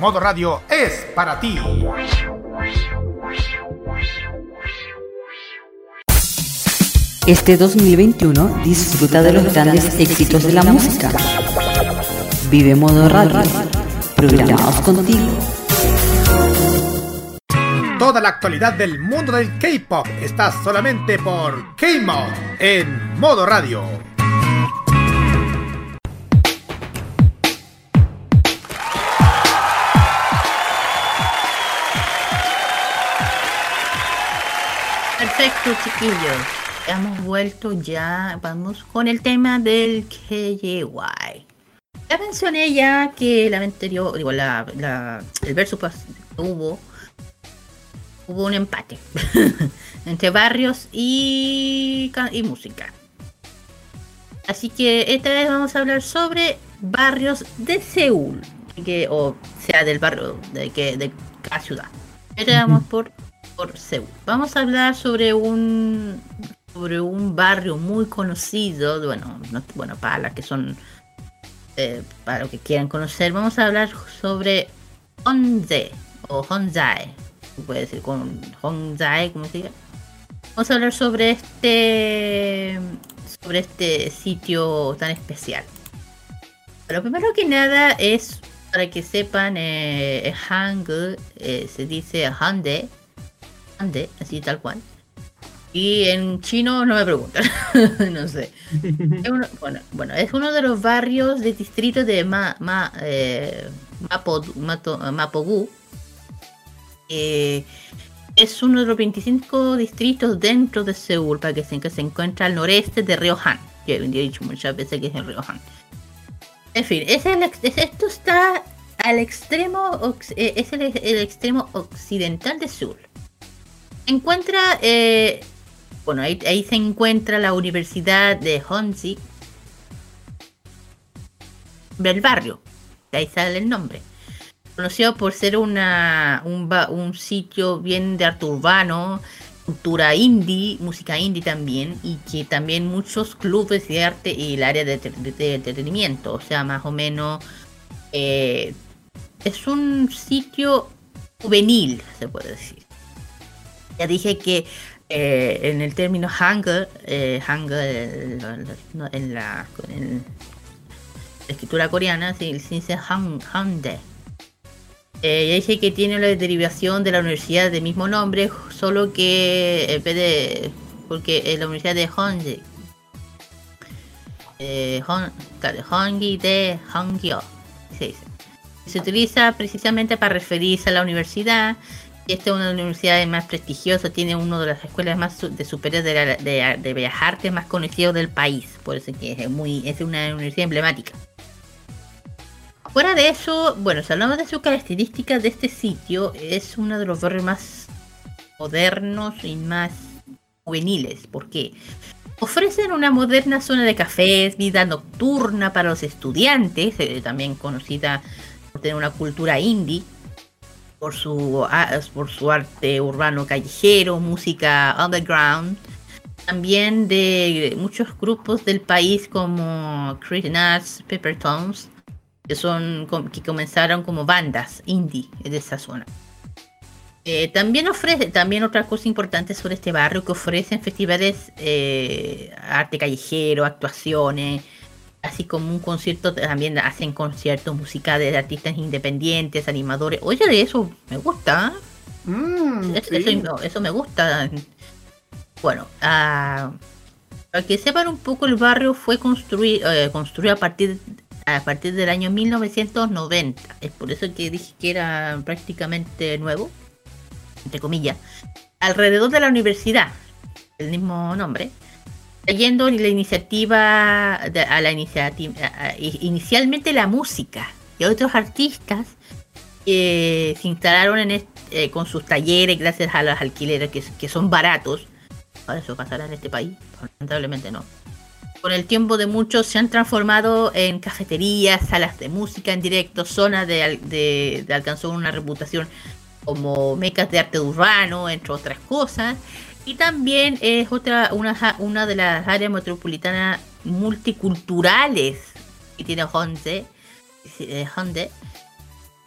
Speaker 3: Modo Radio es para ti.
Speaker 7: Este 2021 disfruta de los grandes éxitos de la música. Vive Modo Radio. Programados contigo.
Speaker 3: Toda la actualidad del mundo del K-pop está solamente por K-Mod en Modo Radio.
Speaker 5: Chiquillos. Hemos vuelto ya. Vamos con el tema del KJY. Ya mencioné ya que la anterior, digo, la, la- el verso hubo, hubo un empate entre barrios y, y música. Así que esta vez vamos a hablar sobre barrios de Seúl, que, o sea, del barrio de, que, de cada ciudad. Esta vamos por, Vamos a hablar sobre un sobre un barrio muy conocido, bueno, no- bueno para las que son eh, para los que quieran conocer, vamos a hablar sobre Hondae o Hondae, se puede decir con Hondae, como se diga. Vamos a hablar sobre este sobre este sitio tan especial. Pero primero que nada es para que sepan eh, eh, se dice Hande, Así tal cual. Y en chino no me preguntan, no sé. Bueno, bueno, es uno de los barrios de distrito de Ma, Ma, eh, Mapo- Mapogu. Eh, es uno de los 25 distritos dentro de Seúl, para que se, que se encuentra al noreste de Ryohan. Yo he dicho muchas veces que es en Ryohan. En fin, es el es- esto está al extremo, eh, es el, el extremo occidental de Seúl. Encuentra, eh, bueno, ahí, ahí se encuentra la Universidad de Honsi del barrio. De ahí sale el nombre. Conocido por ser una, un, sitio bien de arte urbano, cultura indie, música indie también, y que también muchos clubes de arte y el área de entretenimiento. O sea, más o menos eh, es un sitio juvenil, se puede decir. Ya dije que eh, en el término Hangul, eh, eh, en la, escritura coreana se, dice Han. Eh, ya dije que tiene la derivación de la universidad del mismo nombre, solo que en vez de. porque es la universidad de Hongji. Eh, Hon- Hongji de Hongyo. se. Se utiliza precisamente para referirse a la universidad. Esta es una de las universidades más prestigiosas, tiene una de las escuelas más de superiores de, la- de, bellas artes más conocidos del país. Por eso que es muy es una universidad emblemática. Fuera de eso, bueno, si hablamos de sus características de este sitio, es uno de los barrios más modernos y más juveniles. ¿Por qué? Ofrecen una moderna zona de cafés, vida nocturna para los estudiantes, eh, también conocida por tener una cultura indie, por su, por su arte urbano callejero, música underground, también de muchos grupos del país como Chris Nuts, Peppertones, que son que comenzaron como bandas indie de esa zona. Eh, también ofrece, también otra cosa importante sobre este barrio que ofrecen festivales eh, arte callejero, actuaciones, así como un concierto, también hacen conciertos musicales de artistas independientes, animadores. Oye, de eso me gusta.
Speaker 3: Mm,
Speaker 5: Es-
Speaker 3: sí.
Speaker 5: eso, eso me gusta. Bueno, ah, para que sepan un poco, el barrio fue construido, eh, construido a partir a partir del año 1990. Es por eso que dije que era prácticamente nuevo, entre comillas, alrededor de la universidad, el mismo nombre, trayendo la iniciativa a la iniciativa inicialmente la música y otros artistas que se instalaron en eh, con sus talleres gracias a los alquileres que, son baratos. Ahora eso pasará en este país, lamentablemente no. Con el tiempo de muchos se han transformado en cafeterías, salas de música en directo, zonas de, de, de alcanzó una reputación como mecas de arte urbano, entre otras cosas. Y también es otra una, una de las áreas metropolitanas multiculturales que tiene Honde, eh, Honde,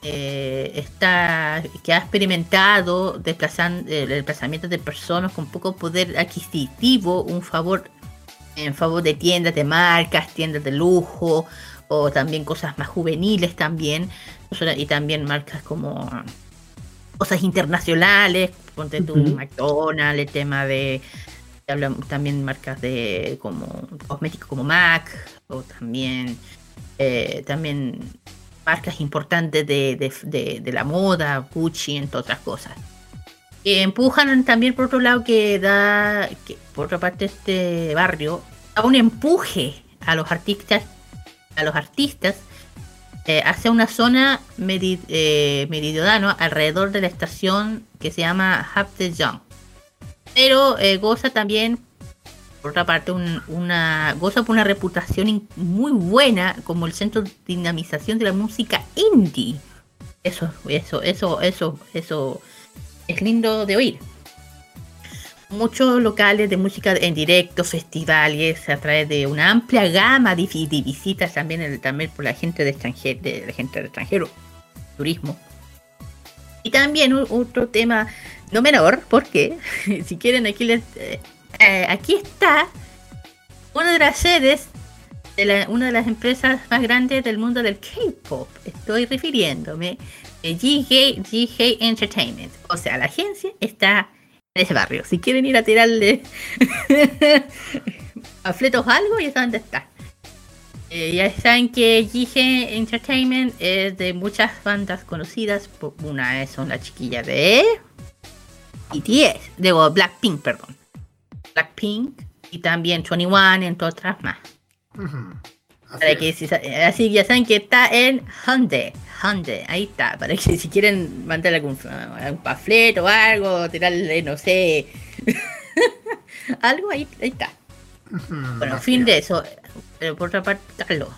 Speaker 5: eh, está, que ha experimentado desplazan- el desplazamiento de personas con poco poder adquisitivo, un favor en favor de tiendas de marcas, tiendas de lujo, o también cosas más juveniles también, y también marcas como cosas internacionales, ponte tu
Speaker 3: Ujú.
Speaker 5: McDonald's, el tema de hablamos también marcas de como cosméticos como MAC, o también eh, también marcas importantes de, de- de- de la moda, Gucci, entre otras cosas. Que empujan también por otro lado que da, que por otra parte este barrio, da un empuje a los artistas, a los artistas eh, hacia una zona meri- eh, meridional alrededor de la estación que se llama Hapdejong. Pero eh, goza también, por otra parte, un- una goza por una reputación muy buena como el centro de dinamización de la música indie. Eso, eso, eso, eso, eso es lindo de oír. Muchos locales de música en directo, festivales, a través de una amplia gama de, de visitas también, también por la gente de extranjero, de gente del extranjero, turismo. Y también otro tema no menor, porque si quieren aquí les, eh, eh, aquí está una de las sedes de la- una de las empresas más grandes del mundo del K-pop. Estoy refiriéndome a GK, GK Entertainment. O sea, la agencia está en ese barrio. Si quieren ir a tirarle a fletos algo, ya saben dónde está. Eh, ya saben que Jige Entertainment es de muchas bandas conocidas. Una es son la chiquilla de BTS, digo Blackpink, perdón. Blackpink y también 21, entre otras más.
Speaker 3: Ujú. Así
Speaker 5: Para que si así ya saben que está en Hyundai. Hyundai, ahí está. Para que si quieren mandar algún, algún panfleto o algo, tirarle, no sé. algo ahí, ahí está. Bueno,
Speaker 3: así
Speaker 5: fin de eso. Pero por otra parte, Carlos.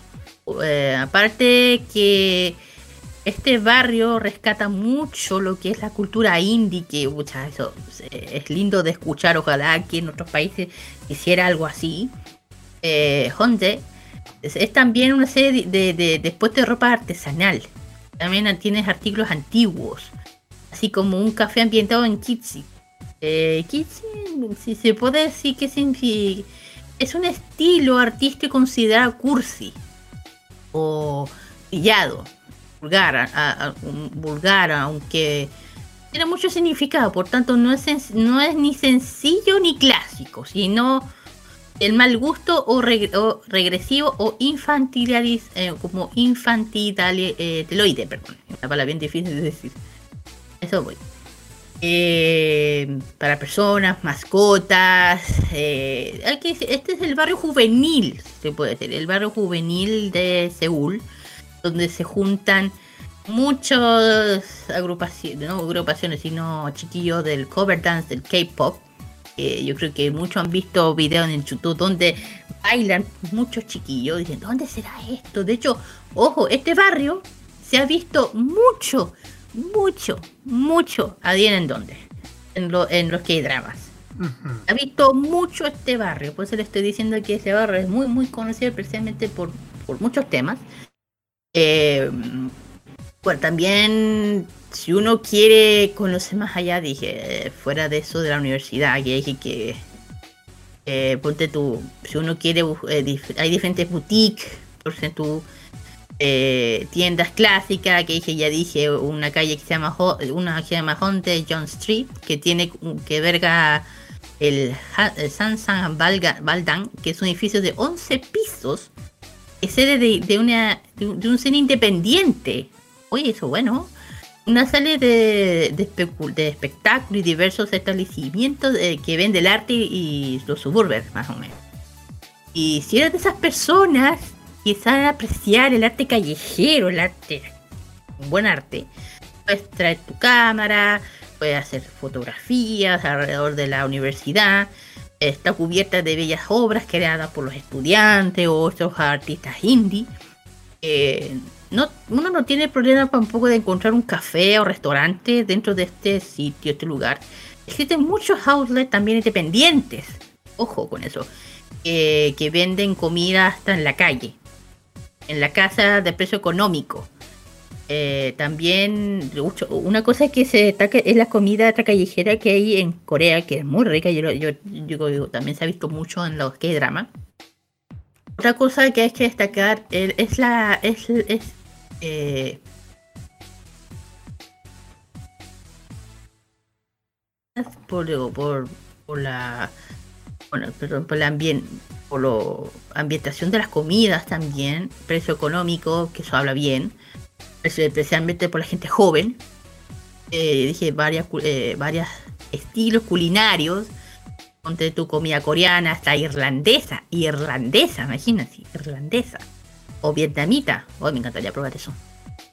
Speaker 5: eh, aparte que este barrio rescata mucho lo que es la cultura indie, que eso eh, es lindo de escuchar. Ojalá que en otros países hiciera algo así. Eh, es también una serie de, de, después de ropa artesanal. También tienes artículos antiguos, así como un café ambientado en Kitsi. Eh, Kitsi, si se puede decir que significa- es un estilo artístico considerado cursi o pillado, vulgar, vulgar, aunque tiene mucho significado, por tanto no es, no es ni sencillo ni clásico, sino el mal gusto o, reg- o regresivo o infantilis, eh, como infantiloide, perdón, una palabra bien difícil de decir. Eso voy. Eh, para personas, mascotas. eh, este es el barrio juvenil, se puede decir, el barrio juvenil de Seúl, donde se juntan muchas agrupaciones, no agrupaciones, sino chiquillos del cover dance, del K-pop. Eh, yo creo que muchos han visto videos en YouTube donde bailan muchos chiquillos. Dicen, ¿dónde será esto? De hecho, ojo, este barrio se ha visto mucho, mucho, mucho. ¿Adivinen dónde? En, lo- en los K-dramas.
Speaker 3: Ujú.
Speaker 5: Ha visto mucho este barrio, por eso le estoy diciendo que ese barrio es muy, muy conocido precisamente por, por muchos temas. Eh, bueno, también si uno quiere conocer más allá, dije, eh, fuera de eso de la universidad, que dije que, eh, ponte tú, si uno quiere, eh, dif- hay diferentes boutiques, por ejemplo, eh, tiendas clásicas, que dije, ya dije, una calle que se llama, Ho- una que se llama Haunted John Street, que tiene que verga el, el Sansan Valdan, que es un edificio de 11 pisos, es sede de, una, de, un- cine independiente. Oye, eso bueno. Una sala de, de, especu- de espectáculo y diversos establecimientos eh, que vende el arte y los suburbios, más o menos. Y si eres de esas personas que saben apreciar el arte callejero, el arte, un buen arte, puedes traer tu cámara, puedes hacer fotografías alrededor de la universidad, está cubierta de bellas obras creadas por los estudiantes o otros artistas indie. Eh, no, uno no tiene problema tampoco de encontrar un café o restaurante dentro de este sitio, este lugar. Existen muchos outlets también independientes, ojo con eso, eh, que venden comida hasta en la calle, en la casa de precio económico. Eh, también una cosa que se destaca es la comida callejera que hay en Corea, que es muy rica. Yo, yo, yo digo, también se ha visto mucho en los K-drama. Otra cosa que hay que destacar es la es, es, eh, por, por, por la bueno, perdón, por la ambien- por lo ambientación de las comidas también, precio económico, que eso habla bien, especialmente por la gente joven. Eh, dije varias, eh, estilos culinarios, ponte tu comida coreana, hasta irlandesa, irlandesa, imagínate, irlandesa, o vietnamita, oh, me encantaría probar eso.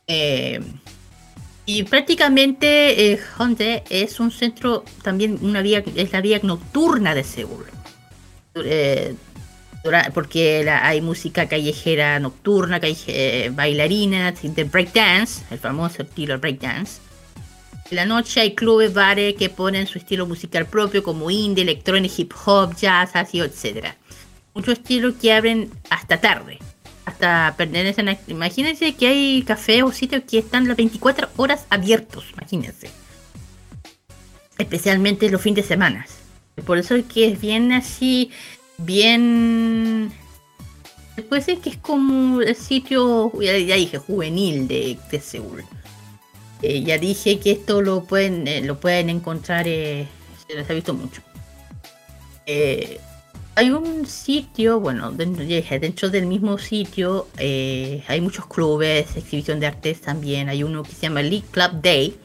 Speaker 5: Eh, y prácticamente eh, Hyundai es un centro, también una vía, es la vía nocturna de Seúl. Eh, porque hay música callejera nocturna, calle- eh, bailarinas, de breakdance, el famoso estilo breakdance. En la noche hay clubes, bares que ponen su estilo musical propio como indie, electrónica, hip hop, jazz, así, etc. Muchos estilos que abren hasta tarde. Hasta pertenecen a... Imagínense que hay cafés o sitios que están las 24 horas abiertos, imagínense. Especialmente los fines de semana. Por eso es que es bien así, bien... Puede ser que es como el sitio, ya, dije, juvenil de, Seúl. Eh, ya dije que esto lo pueden, eh, lo pueden encontrar, eh, Se ha visto mucho. Hay un sitio, bueno, dentro, dentro del mismo sitio hay muchos clubes, exhibición de artes también. Hay uno que se llama League Club Day.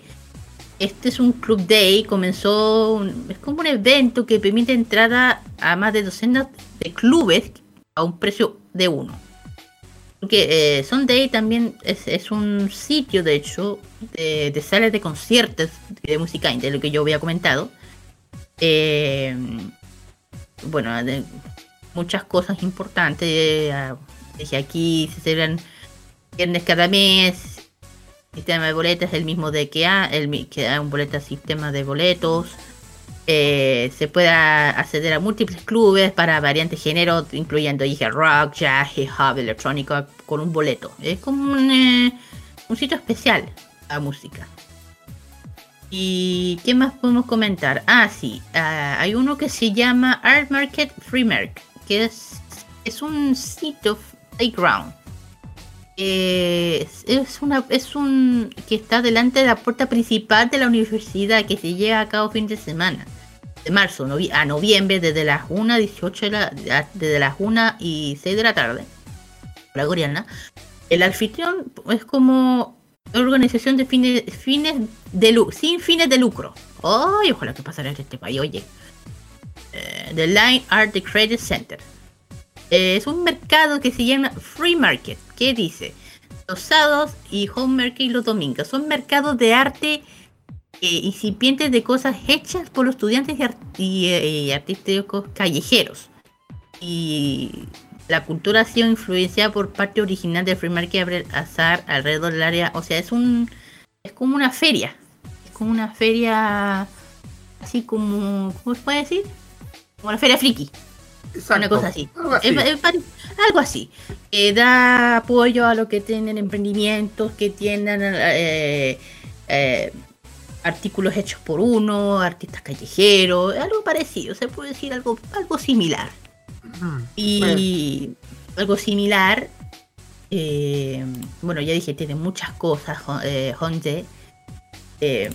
Speaker 5: Este es un club day, comenzó, es como un evento que permite entrada a más de docenas de clubes a un precio de uno. Porque eh, Sunday también es, es un sitio, de hecho, de, de salas de conciertos de música indie, lo que yo había comentado. Eh, bueno, de muchas cosas importantes. eh, aquí se celebran viernes cada mes. Sistema de boletas el mismo de que ha, el que da un boleta sistema de boletos. Eh, se puede acceder a múltiples clubes para variantes géneros, incluyendo dije rock, jazz, hip hop, electrónico, con un boleto. Es como un, eh, un sitio especial a música. ¿Y qué más podemos comentar? Ah, sí, ah, hay uno que se llama Art Market Free Market, que es, es un sitio playground. Es, una, es un que está delante de la puerta principal de la universidad que se lleva a cabo fin de semana. De marzo a noviembre, desde las 1 a 18 de la, desde las 1 y 6 de la tarde. La coreana. El anfitrión es como organización de fines, fines de sin fines de lucro. Ay, ojalá que pasara en este país, oye. Eh, The Line Art Credit Center. Eh, es un mercado que se llama Free Market. ¿Qué dice? Los sábados y Home Market y los domingos. Son mercados de arte eh, incipientes de cosas hechas por los estudiantes y, art- eh, artísticos callejeros. Y la cultura ha sido influenciada por parte original del Free Market Abre- Azar alrededor del área. O sea, es un. Es como una feria. Es como una feria. Así como. ¿Cómo se puede decir? Como una feria friki. Una
Speaker 3: Exacto.
Speaker 5: cosa así.
Speaker 3: Algo así.
Speaker 5: Algo. Eh, da apoyo a los que tienen emprendimientos, que tienen eh, eh, artículos hechos por uno, artistas callejeros, algo parecido, se puede decir algo, algo similar.
Speaker 3: Mm.
Speaker 5: Y algo similar, eh, bueno, ya dije, tiene muchas cosas, Hon- Hongdae. Eh,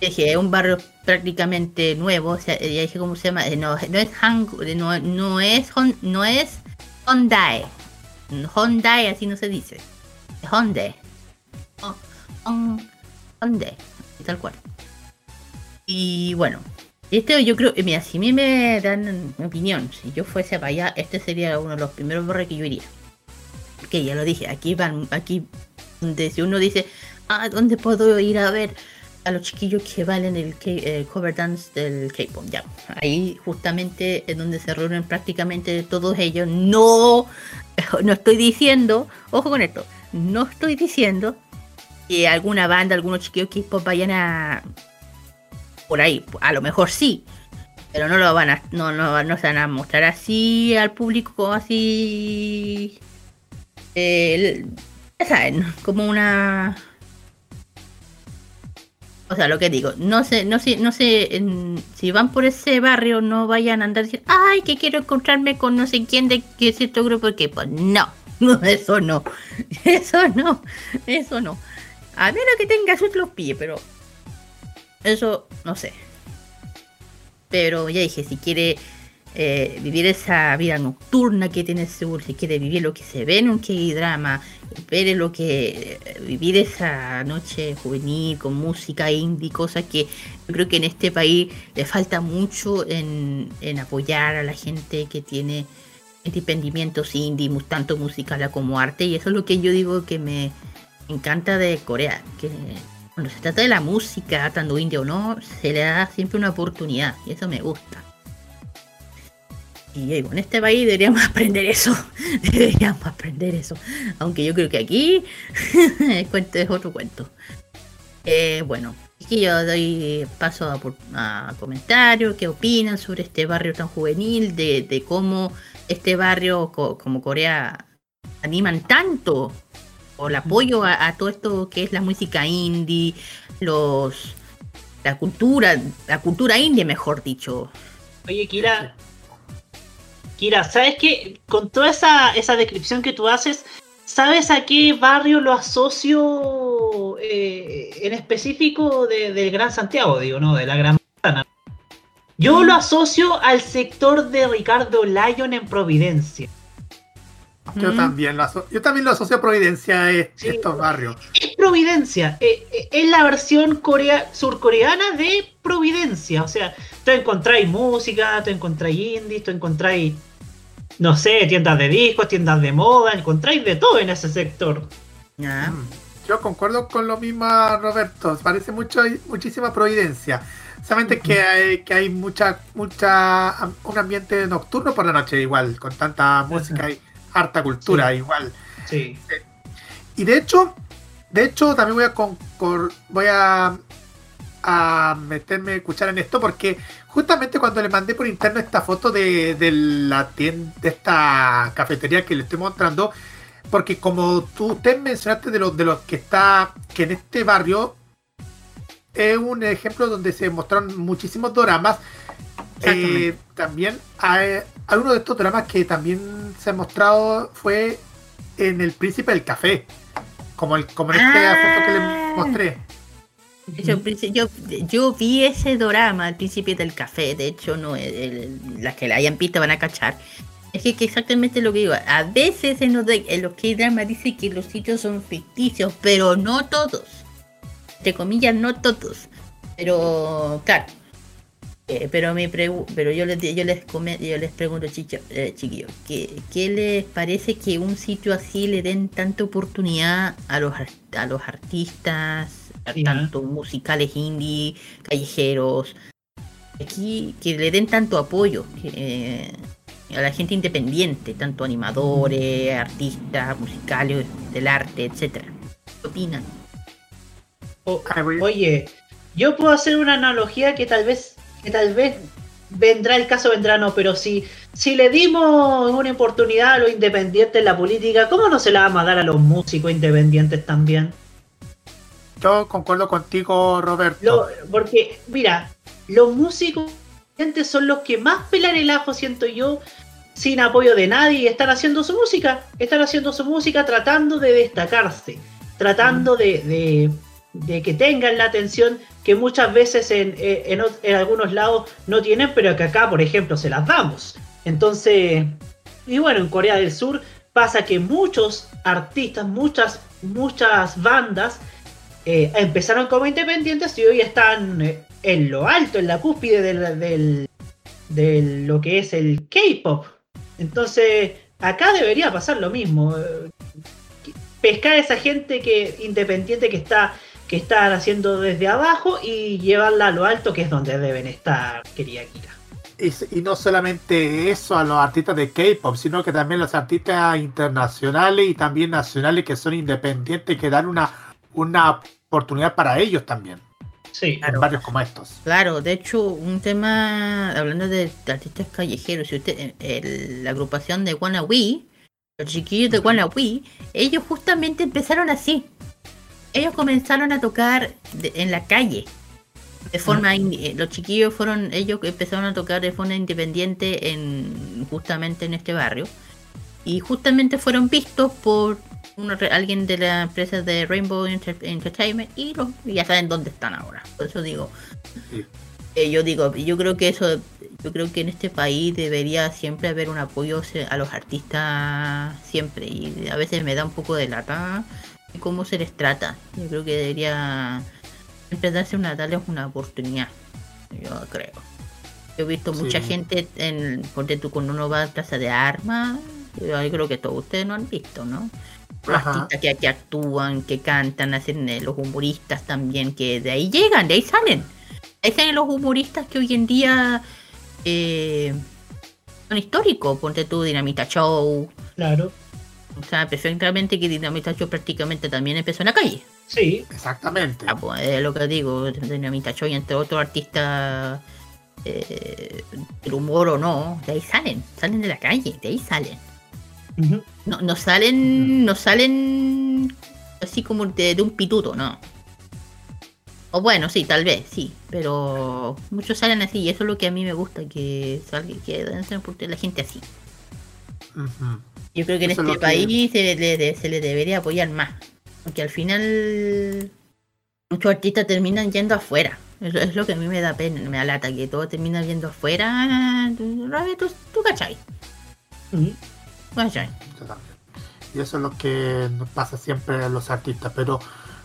Speaker 5: dije, es un barrio prácticamente nuevo, o sea, ya dije cómo se llama, eh, no, no es Hang, no, no es Hon- no es Hyundai. Hyundai así no se dice. Hyundai. Oh, Hon- Hyundai, tal cual. Y bueno, este yo creo, mira, si a mí me dan mi opinión, si yo fuese para allá, este sería uno de los primeros barrios que yo iría. Que ya lo dije, aquí van, aquí donde si uno dice, ah, ¿dónde puedo ir a ver a los chiquillos que bailan el eh, cover dance del K-pop? Ya, ahí justamente es donde se reúnen prácticamente todos ellos. No, no estoy diciendo, ojo con esto, no estoy diciendo que alguna banda, algunos chiquillos K-pop vayan a por ahí, a lo mejor sí, pero no lo van a, no, no, no se van a mostrar así al público así, eh, ya saben, como una, o sea, lo que digo, no sé, no sé, no sé, si van por ese barrio no vayan a andar diciendo, ay, que quiero encontrarme con no sé quién de que cierto grupo de K-pop, no, no, eso no, eso no, eso no, a menos que tenga sus los pies, pero eso no sé. Pero ya dije, si quiere eh, vivir esa vida nocturna que tiene Seúl, si quiere vivir lo que se ve en un K-drama, ver lo que eh, vivir esa noche juvenil con música indie, cosas que yo creo que en este país le falta mucho en, apoyar a la gente que tiene emprendimientos indie, tanto musical como arte, y eso es lo que yo digo que me encanta de Corea, que cuando se trata de la música, tanto indie o no, se le da siempre una oportunidad, y eso me gusta. Y en este país deberíamos aprender eso, deberíamos aprender eso, aunque yo creo que aquí el cuento es otro cuento. Eh, bueno, aquí yo doy paso a, a comentarios, qué opinan sobre este barrio tan juvenil, de, de cómo este barrio co- como Corea animan tanto por el apoyo a, a todo esto que es la música indie, los la cultura, la cultura indie mejor dicho.
Speaker 4: Oye, Kira. Kira, ¿sabes qué? Con toda esa, esa descripción que tú haces, ¿sabes a qué barrio lo asocio eh, en específico de- del Gran Santiago, digo, no? De la Gran Manzana. Yo lo asocio al sector de Ricardo Lyon en Providencia.
Speaker 3: Yo también lo aso- yo también lo asocio a Providencia, eh,
Speaker 4: Sí.
Speaker 3: estos barrios.
Speaker 4: Es Providencia, eh, eh, es la versión corea surcoreana de Providencia. O sea, tú encontráis música, tú encontráis indies, tú encontráis, no sé, tiendas de discos, tiendas de moda, encontráis de todo en ese sector.
Speaker 3: Mm. Yo concuerdo con lo mismo, Roberto. Parece mucho, muchísima Providencia. Solamente que hay, que hay mucha, mucha, un ambiente nocturno por la noche igual, con tanta música y harta cultura
Speaker 4: Sí.
Speaker 3: igual.
Speaker 4: Sí.
Speaker 3: Y de hecho, de hecho también voy a concor- voy a, a meterme a escuchar en esto porque justamente cuando le mandé por interno esta foto de, de la tienda, de esta cafetería que le estoy mostrando, porque como tú usted mencionaste de los de los que está que en este barrio es un ejemplo donde se mostraron muchísimos doramas. Eh, también hay, hay uno de estos dramas que también se ha mostrado fue en El Príncipe del Café. Como, el, como en esta
Speaker 5: Ah.
Speaker 3: foto que le mostré.
Speaker 5: Yo, vi ese drama al principio del café, de hecho, no el- el- las que la hayan visto van a cachar. Es que, exactamente lo que digo, a veces en los, de- en los K-drama dice que los sitios son ficticios, pero no todos. Entre comillas, no todos. Pero, claro. Eh, pero me pero yo les yo les yo les pregunto chicho, eh, chiquillos ¿qué, qué les parece que un sitio así le den tanta oportunidad a los a los artistas tanto musicales indie callejeros aquí que le den tanto apoyo eh, a la gente independiente tanto animadores artistas musicales del arte etcétera ¿qué opinan?
Speaker 4: O-
Speaker 3: voy-
Speaker 4: oye, yo puedo hacer una analogía que tal vez, que tal vez vendrá el caso, vendrá no, pero si, si le dimos una oportunidad a los independientes en la política, ¿cómo no se la vamos a dar a los músicos independientes también?
Speaker 3: Yo concuerdo contigo, Roberto.
Speaker 4: Lo- porque, mira, los músicos son los que más pelan el ajo, siento yo, sin apoyo de nadie, están haciendo su música, están haciendo su música tratando de destacarse, tratando de, de- de que tengan la atención que muchas veces en, en, ot- en algunos lados no tienen, pero que acá, por ejemplo, se las damos. Entonces, y bueno, en Corea del Sur pasa que muchos artistas, muchas, muchas bandas eh, empezaron como independientes y hoy están eh, en lo alto, en la cúspide del, de lo que es el K-pop. Entonces, acá debería pasar lo mismo. Pescar a esa gente que independiente que está que están haciendo desde abajo y llevarla a lo alto, que es donde deben estar, querida Kira.
Speaker 3: Y, y no solamente eso a los artistas de K-pop, sino que también los artistas internacionales y también nacionales que son independientes que dan una, una oportunidad para ellos también,
Speaker 4: Sí,
Speaker 3: en barrios como estos.
Speaker 5: Claro, de hecho, un tema, hablando de, artistas callejeros, si usted, el- la agrupación de Wannabe, los chiquillos de Wannabe, ellos justamente empezaron así. Ellos comenzaron a tocar de- en la calle. De forma, in- eh, los chiquillos fueron, ellos empezaron a tocar de forma independiente en justamente en este barrio. Y justamente fueron vistos por alguien de la empresa de Rainbow Enter- Entertainment y, los- y ya saben dónde están ahora. Por eso digo,
Speaker 3: Sí.
Speaker 5: eh, yo digo, yo creo que eso, yo creo que en este país debería siempre haber un apoyo a los artistas siempre y a veces me da un poco de lata cómo se les trata. Yo creo que debería siempre darse una darles una oportunidad. Yo creo. Yo he visto mucha
Speaker 3: Sí.
Speaker 5: gente en ponte tú cuando uno va a plaza de armas, yo creo que todos ustedes no han visto, ¿no? Artistas que, que actúan, que cantan, hacen eh, los humoristas también, que de ahí llegan, de ahí salen. Ahí salen los humoristas que hoy en día eh, son históricos. Ponte tú Dinamita Show.
Speaker 4: claro.
Speaker 5: O sea, perfectamente que Dinamita Show prácticamente también empezó en la calle.
Speaker 4: Sí,
Speaker 3: Exactamente.
Speaker 5: Ah, pues, es lo que digo, Dinamita Show y entre otros artistas eh, del humor o no, de ahí salen, salen de la calle, de ahí salen. No, no, salen. No salen así como de, un pituto, no. O bueno, sí, tal vez, sí. Pero muchos salen así y eso es lo que a mí me gusta, que salga, que den la gente así. Yo creo que en este país se, le, se le debería apoyar más. Porque al final muchos artistas terminan yendo afuera. Es, es, lo que a mí me da pena, me da lata, que todo termina yendo afuera. Tú, tú, tú cachai.
Speaker 3: Y eso es lo que nos pasa siempre a los artistas. Pero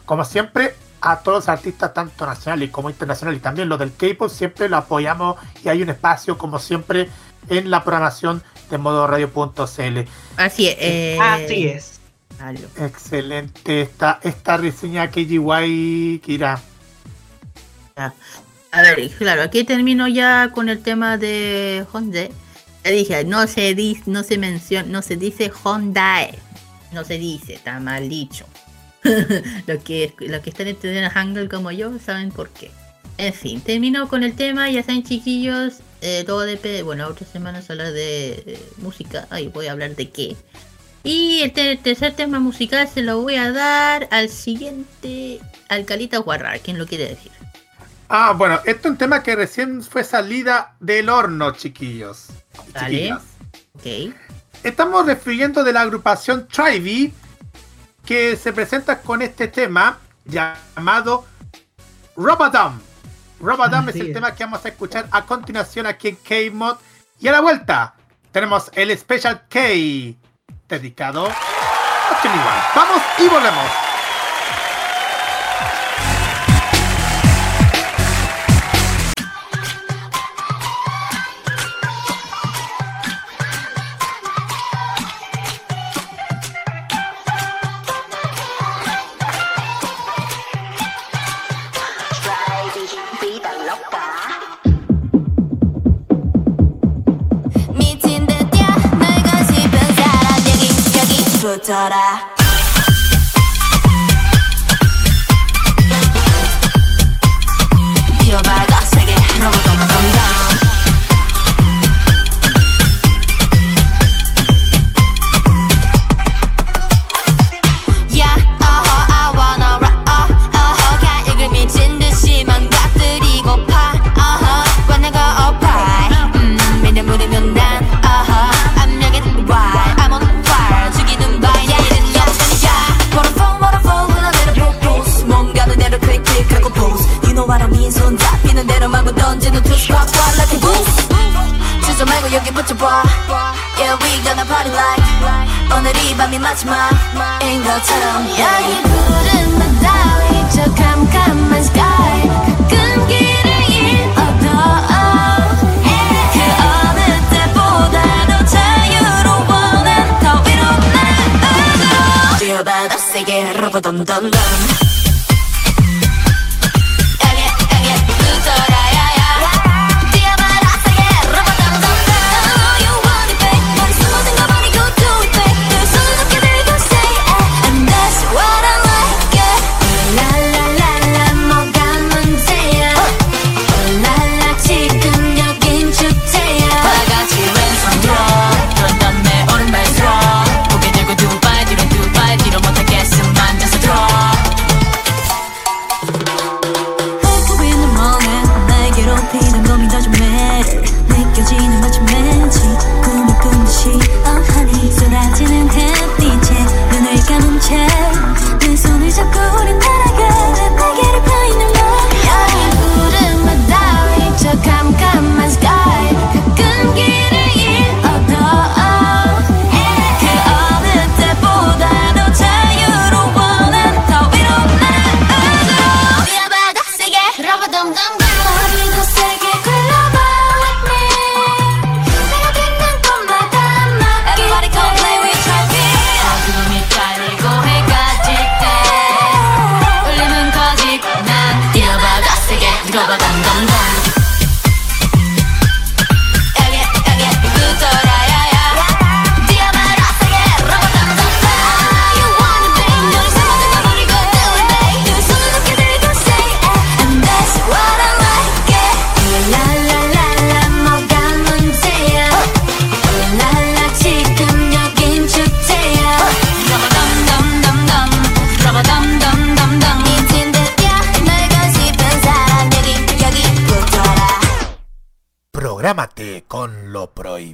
Speaker 3: como siempre, a todos los artistas, tanto nacionales como internacionales, y también los del K-Pop, siempre lo apoyamos y hay un espacio, como siempre, en la programación de modo radio.cl.
Speaker 5: Así es. Eh.
Speaker 4: Así es.
Speaker 3: Excelente esta, esta reseña KGY Kira. Ah.
Speaker 5: A ver, claro, aquí termino ya con el tema de Honda. Dije, no se dice, no se menciona, no se dice Hondae. No se dice, está mal dicho. los, que, los que están estudiando Hangul como yo saben por qué. En fin, termino con el tema, ya saben chiquillos, eh, todo depende, bueno, otra semana hablar de eh, música, ay, voy a hablar de qué. Y el, tercer tema musical se lo voy a dar al siguiente, al Calita Guarrar, quien lo quiere decir.
Speaker 3: Ah, bueno, esto es un tema que recién fue salida del horno, chiquillos.
Speaker 5: Okay.
Speaker 3: Estamos refiriendo de la agrupación Tribe que se presenta con este tema llamado Robotom. Robotom es el tema que vamos a escuchar a continuación aquí en K-Mod. Y a la vuelta tenemos el Special K dedicado a Chiniwan. Vamos y volvemos.
Speaker 2: 멈춰라. 맞춰봐 Yeah we gonna party like 오늘 이 밤이 마지막인 것처럼 여기 푸른 바다 위저 캄캄한 sky 가끔 길을 잃어도 About us again, rub
Speaker 3: a dum dum dum.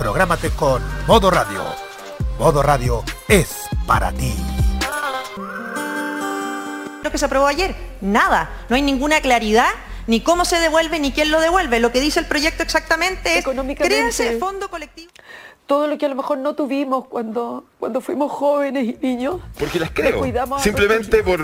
Speaker 3: Prográmate con Modo Radio. Modo Radio es para ti.
Speaker 8: Lo que se aprobó ayer, nada. No hay ninguna claridad ni cómo se devuelve ni quién lo devuelve. Lo que dice el proyecto exactamente es créanse fondo colectivo.
Speaker 9: Todo lo que a lo mejor no tuvimos cuando, cuando fuimos jóvenes y niños.
Speaker 10: Porque las creo. Simplemente por,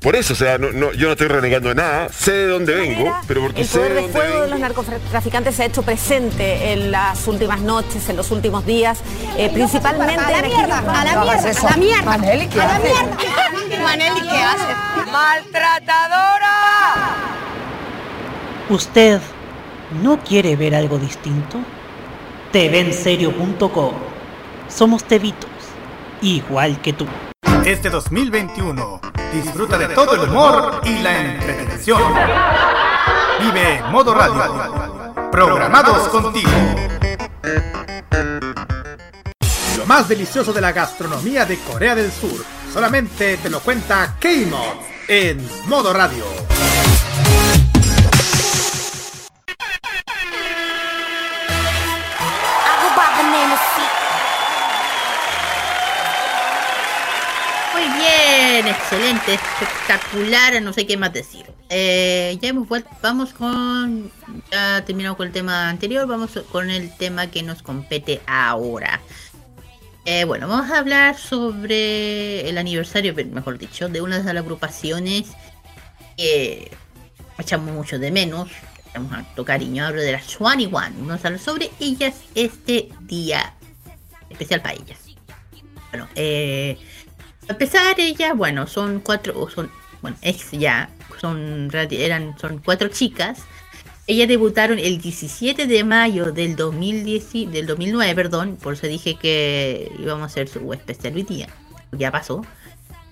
Speaker 10: por eso. O sea, no, no- yo no estoy renegando de nada. Sé de dónde vengo, pero porque
Speaker 11: El
Speaker 10: sé
Speaker 11: poder
Speaker 10: de
Speaker 11: de
Speaker 10: dónde
Speaker 11: fuego de los narcotraficantes se ha hecho presente en las últimas noches, en los últimos días, eh, principalmente
Speaker 12: A la mierda, a la mierda, a la mierda.
Speaker 8: Maneli, ¿qué
Speaker 12: a la
Speaker 8: haces?
Speaker 12: mierda. Maneli, ¿qué haces?
Speaker 8: ¡Maltratadora!
Speaker 13: ¿Usted no quiere ver algo distinto? TVenserio.com Somos tevitos, igual que tú.
Speaker 3: Este 2021 disfruta de todo el humor y la entretención. Vive en Modo Radio. Programados contigo. Lo más delicioso de la gastronomía de Corea del Sur solamente te lo cuenta K-Mod en Modo Radio.
Speaker 5: Excelente, espectacular, no sé qué más decir. Eh, ya hemos vuelto, vamos con, ya terminamos con el tema anterior, vamos con el tema que nos compete ahora. Eh, bueno, vamos a hablar sobre el aniversario, mejor dicho, de una de las agrupaciones que echamos mucho de menos, echamos harto cariño, hablo de las 21, vamos a hablar sobre ellas este día especial para ellas. Bueno, eh, a empezar ellas, bueno, son cuatro, o son, bueno, ex ya, son, eran, son cuatro chicas. Ellas debutaron el 17 de mayo del 2010, y- del 2009, perdón, por eso dije que íbamos a hacer su especial hoy día, ya pasó.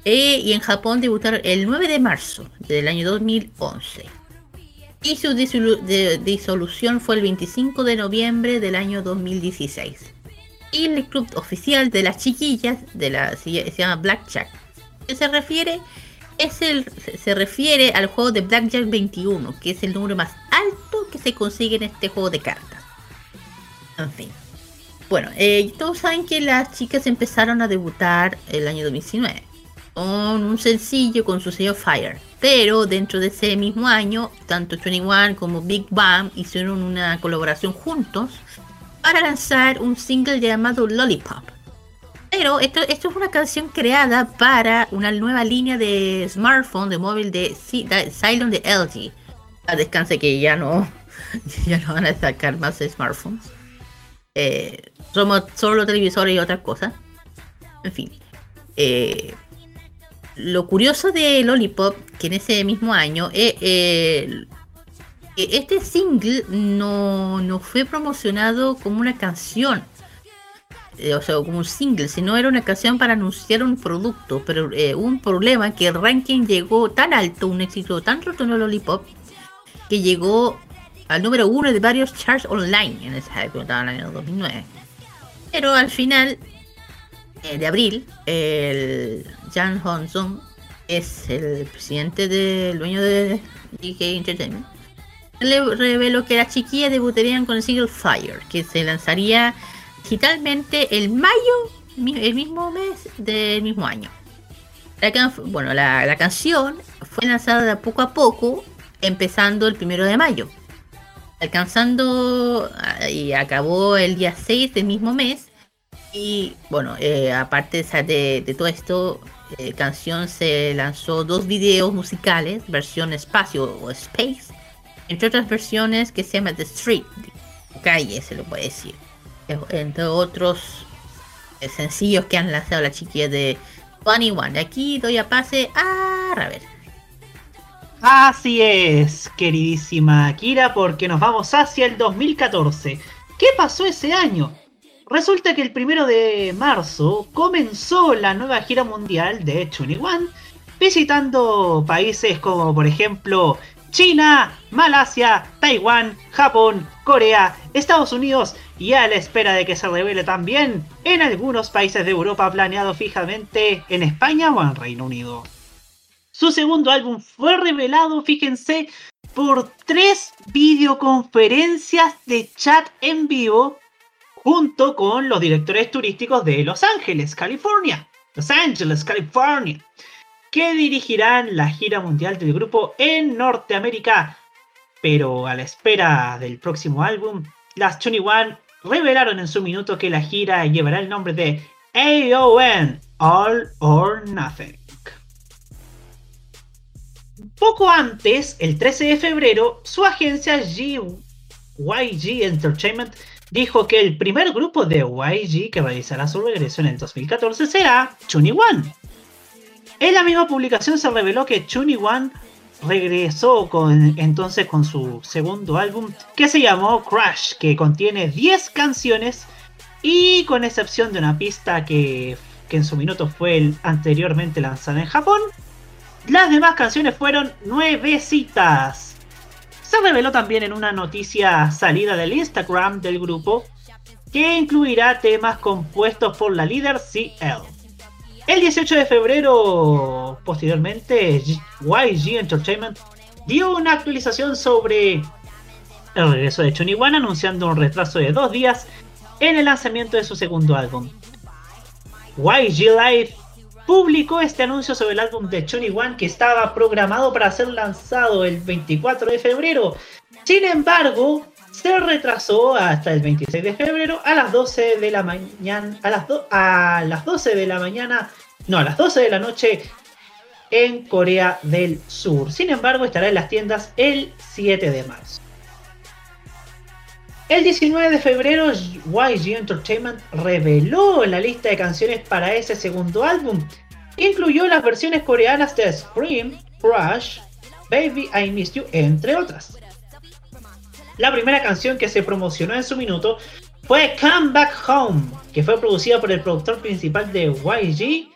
Speaker 5: Eh, y en Japón debutaron el 9 de marzo del año 2011. Y su disolu- de- disolución fue el 25 de noviembre del año 2016. Y el club oficial de las chiquillas de la se, se llama Blackjack. ¿Qué se refiere? Es el, se refiere al juego de Blackjack 21, que es el número más alto que se consigue en este juego de cartas. En fin. Bueno, eh, todos saben que las chicas empezaron a debutar el año 2019 con un sencillo con su sello Fire. Pero dentro de ese mismo año, tanto 21 como Big Bang hicieron una colaboración juntos para lanzar un single llamado Lollipop. Pero esto, es una canción creada para una nueva línea de smartphone, de móvil de de Silent de LG. A descanse que ya no, ya no van a sacar más smartphones. Eh, somos solo televisores y otras cosas. En fin. Eh, lo curioso de Lollipop, que en ese mismo año, eh, eh, este single no, no fue promocionado como una canción, eh, o sea, como un single, sino era una canción para anunciar un producto, pero eh, un problema que el ranking llegó tan alto, un éxito tan rotundo Lollipop, que llegó al número uno de varios charts online en esa época, en el año 2009. Pero al final eh, de abril, el Jan Hong-sung es el presidente del dueño de GK Entertainment. Le reveló que las chiquillas debutarían con el single Fire, que se lanzaría digitalmente el mayo, el mismo mes del mismo año. La canción fue lanzada poco a poco, empezando el primero de mayo, alcanzando ah, y acabó el día 6 del mismo mes. Y bueno, eh, aparte de todo esto, eh, canción se lanzó dos videos musicales, versión espacio o space, entre otras versiones que se llama The Street, calle se lo puede decir, entre otros eh, sencillos que han lanzado la chiquilla de 21. Aquí doy a pase a Raver.
Speaker 4: Así es, queridísima Kira, porque nos vamos hacia el 2014. ¿Qué pasó ese año? Resulta que el primero de marzo comenzó la nueva gira mundial de 21, visitando países como por ejemplo China, Malasia, Taiwán, Japón, Corea, Estados Unidos y a la espera de que se revele también en algunos países de Europa planeado fijamente en España o en Reino Unido. Su segundo álbum fue revelado, fíjense, por tres videoconferencias de chat en vivo junto con los directores turísticos de Los Ángeles, California. Los Ángeles, California. Que dirigirán la gira mundial del grupo en Norteamérica. Pero a la espera del próximo álbum, las 21 revelaron en su minuto que la gira llevará el nombre de AON, All or Nothing. Poco antes, el 13 de febrero, su agencia YG Entertainment dijo que el primer grupo de YG que realizará su regreso en el 2014 será Chuni One. En la misma publicación se reveló que Chuni One regresó entonces con su segundo álbum que se llamó Crash, que contiene 10 canciones y con excepción de una pista que, que en su minuto fue anteriormente lanzada en Japón, las demás canciones fueron nuevecitas. Se reveló también en una noticia salida del Instagram del grupo que incluirá temas compuestos por la líder CL. El 18 de febrero, posteriormente, YG Entertainment dio una actualización sobre el regreso de Chun One anunciando un retraso de dos días en el lanzamiento de su segundo álbum. YG Live publicó este anuncio sobre el álbum de Chun One que estaba programado para ser lanzado el 24 de febrero. Sin embargo, se retrasó hasta el 26 de febrero a las 12 de la mañana, a las, a las 12 de la mañana, no, a las 12 de la noche en Corea del Sur. Sin embargo, estará en las tiendas el 7 de marzo. El 19 de febrero, YG Entertainment reveló la lista de canciones para ese segundo álbum. Incluyó las versiones coreanas de Scream, Crush, Baby I Miss You, entre otras. La primera canción que se promocionó en su minuto fue Come Back Home, que fue producida por el productor principal de YG,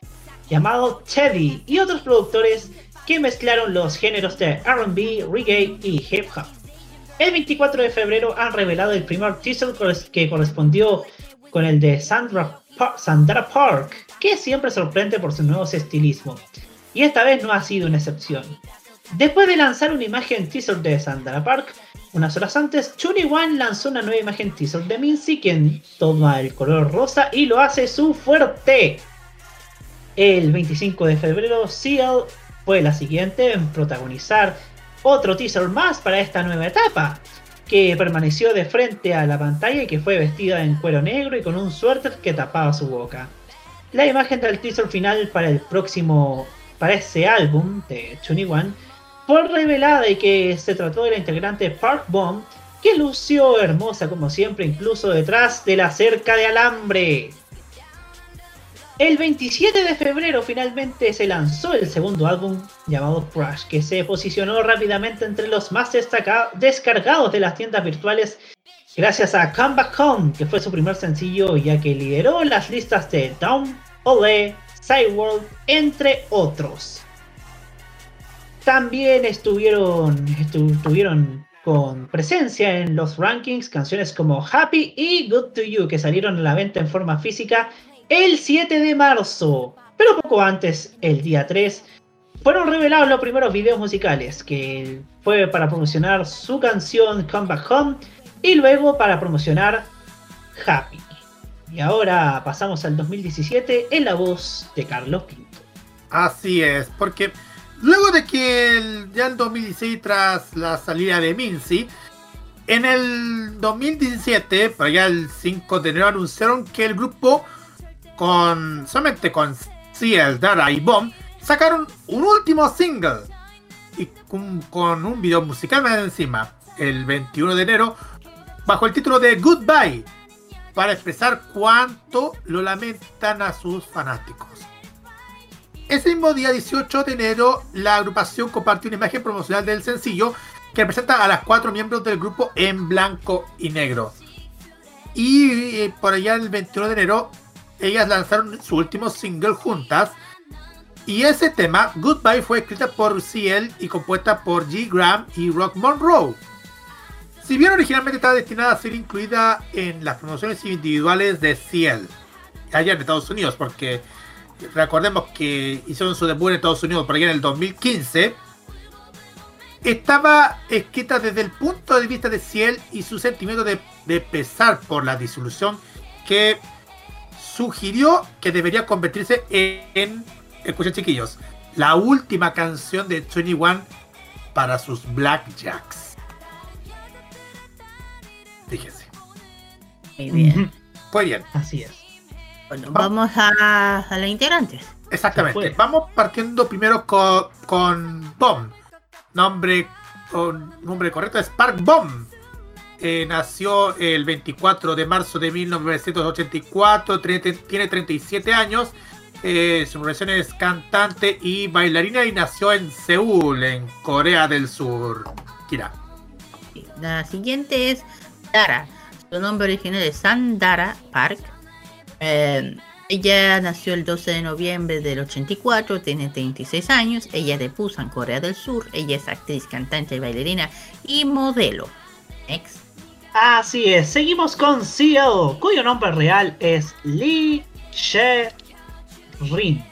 Speaker 4: llamado Teddy, y otros productores que mezclaron los géneros de RB, reggae y hip hop. El 24 de febrero han revelado el primer teaser que correspondió con el de Sandra, Sandra Park, que siempre sorprende por sus nuevos estilismos. Y esta vez no ha sido una excepción. Después de lanzar una imagen teaser de Sandra Park, unas horas antes, Chuni One lanzó una nueva imagen teaser de Minzy, quien toma el color rosa y lo hace su fuerte. El 25 de febrero, Seal fue la siguiente en protagonizar otro teaser más para esta nueva etapa, que permaneció de frente a la pantalla y que fue vestida en cuero negro y con un suéter que tapaba su boca. La imagen del teaser final para el próximo, para ese álbum de Chuni One, fue revelada y que se trató de la integrante Park Bomb, que lució hermosa como siempre, incluso detrás de la cerca de alambre. El 27 de febrero finalmente se lanzó el segundo álbum llamado Crash, que se posicionó rápidamente entre los más descargados de las tiendas virtuales gracias a Come Back Home, que fue su primer sencillo ya que lideró las listas de Down, Olé, Cyworld, entre otros. También estuvieron, estuvieron con presencia en los rankings canciones como Happy y Good to You, que salieron a la venta en forma física el 7 de marzo. Pero poco antes, el día 3, fueron revelados los primeros videos musicales, que fue para promocionar su canción Come Back Home y luego para promocionar Happy. Y ahora pasamos al 2017 en la voz de Carlos Pinto.
Speaker 3: Así es, porque luego de que ya el 2016, tras la salida de Minzy, en el 2017, para allá el 5 de enero, anunciaron que el grupo con solamente con Ciel, Dara y Bomb, sacaron un último single y con, un video musical más encima, el 21 de enero, bajo el título de Goodbye, para expresar cuánto lo lamentan a sus fanáticos. Ese mismo día 18 de enero, la agrupación compartió una imagen promocional del sencillo que presenta a las cuatro miembros del grupo en blanco y negro. Y eh, por allá el 21 de enero ellas lanzaron su último single juntas Y ese tema, Goodbye, fue escrita por CL y compuesta por G. Graham y Rock Monroe. Si bien originalmente estaba destinada a ser incluida en las promociones individuales de CL, allá en Estados Unidos, porque recordemos que hicieron su debut en Estados Unidos por allá en el 2015, estaba escrita desde el punto de vista de Ciel y su sentimiento de, de pesar por la disolución que sugirió que debería convertirse en, escuchen chiquillos, la última canción de 21 para sus Blackjacks. Fíjense.
Speaker 5: Muy bien.
Speaker 3: Muy bien.
Speaker 4: Así es.
Speaker 5: Bueno, vamos a, a las integrantes.
Speaker 3: Exactamente. Vamos partiendo primero con, con Bomb. Nombre, con, nombre correcto es Park Bomb. Eh, nació el 24 de marzo de 1984. Tiene, tiene 37 años. Eh, su profesión es cantante y bailarina y nació en Seúl, en Corea del Sur. Kira.
Speaker 5: La siguiente es Dara. Su nombre original es Sandara Park. Eh, ella nació el 12 de noviembre del 84, tiene 36 años. Ella es de Busan, Corea del Sur. Ella es actriz, cantante, bailarina y modelo. Ex.
Speaker 4: Así es, seguimos con CL, cuyo nombre real es Lee She-rin.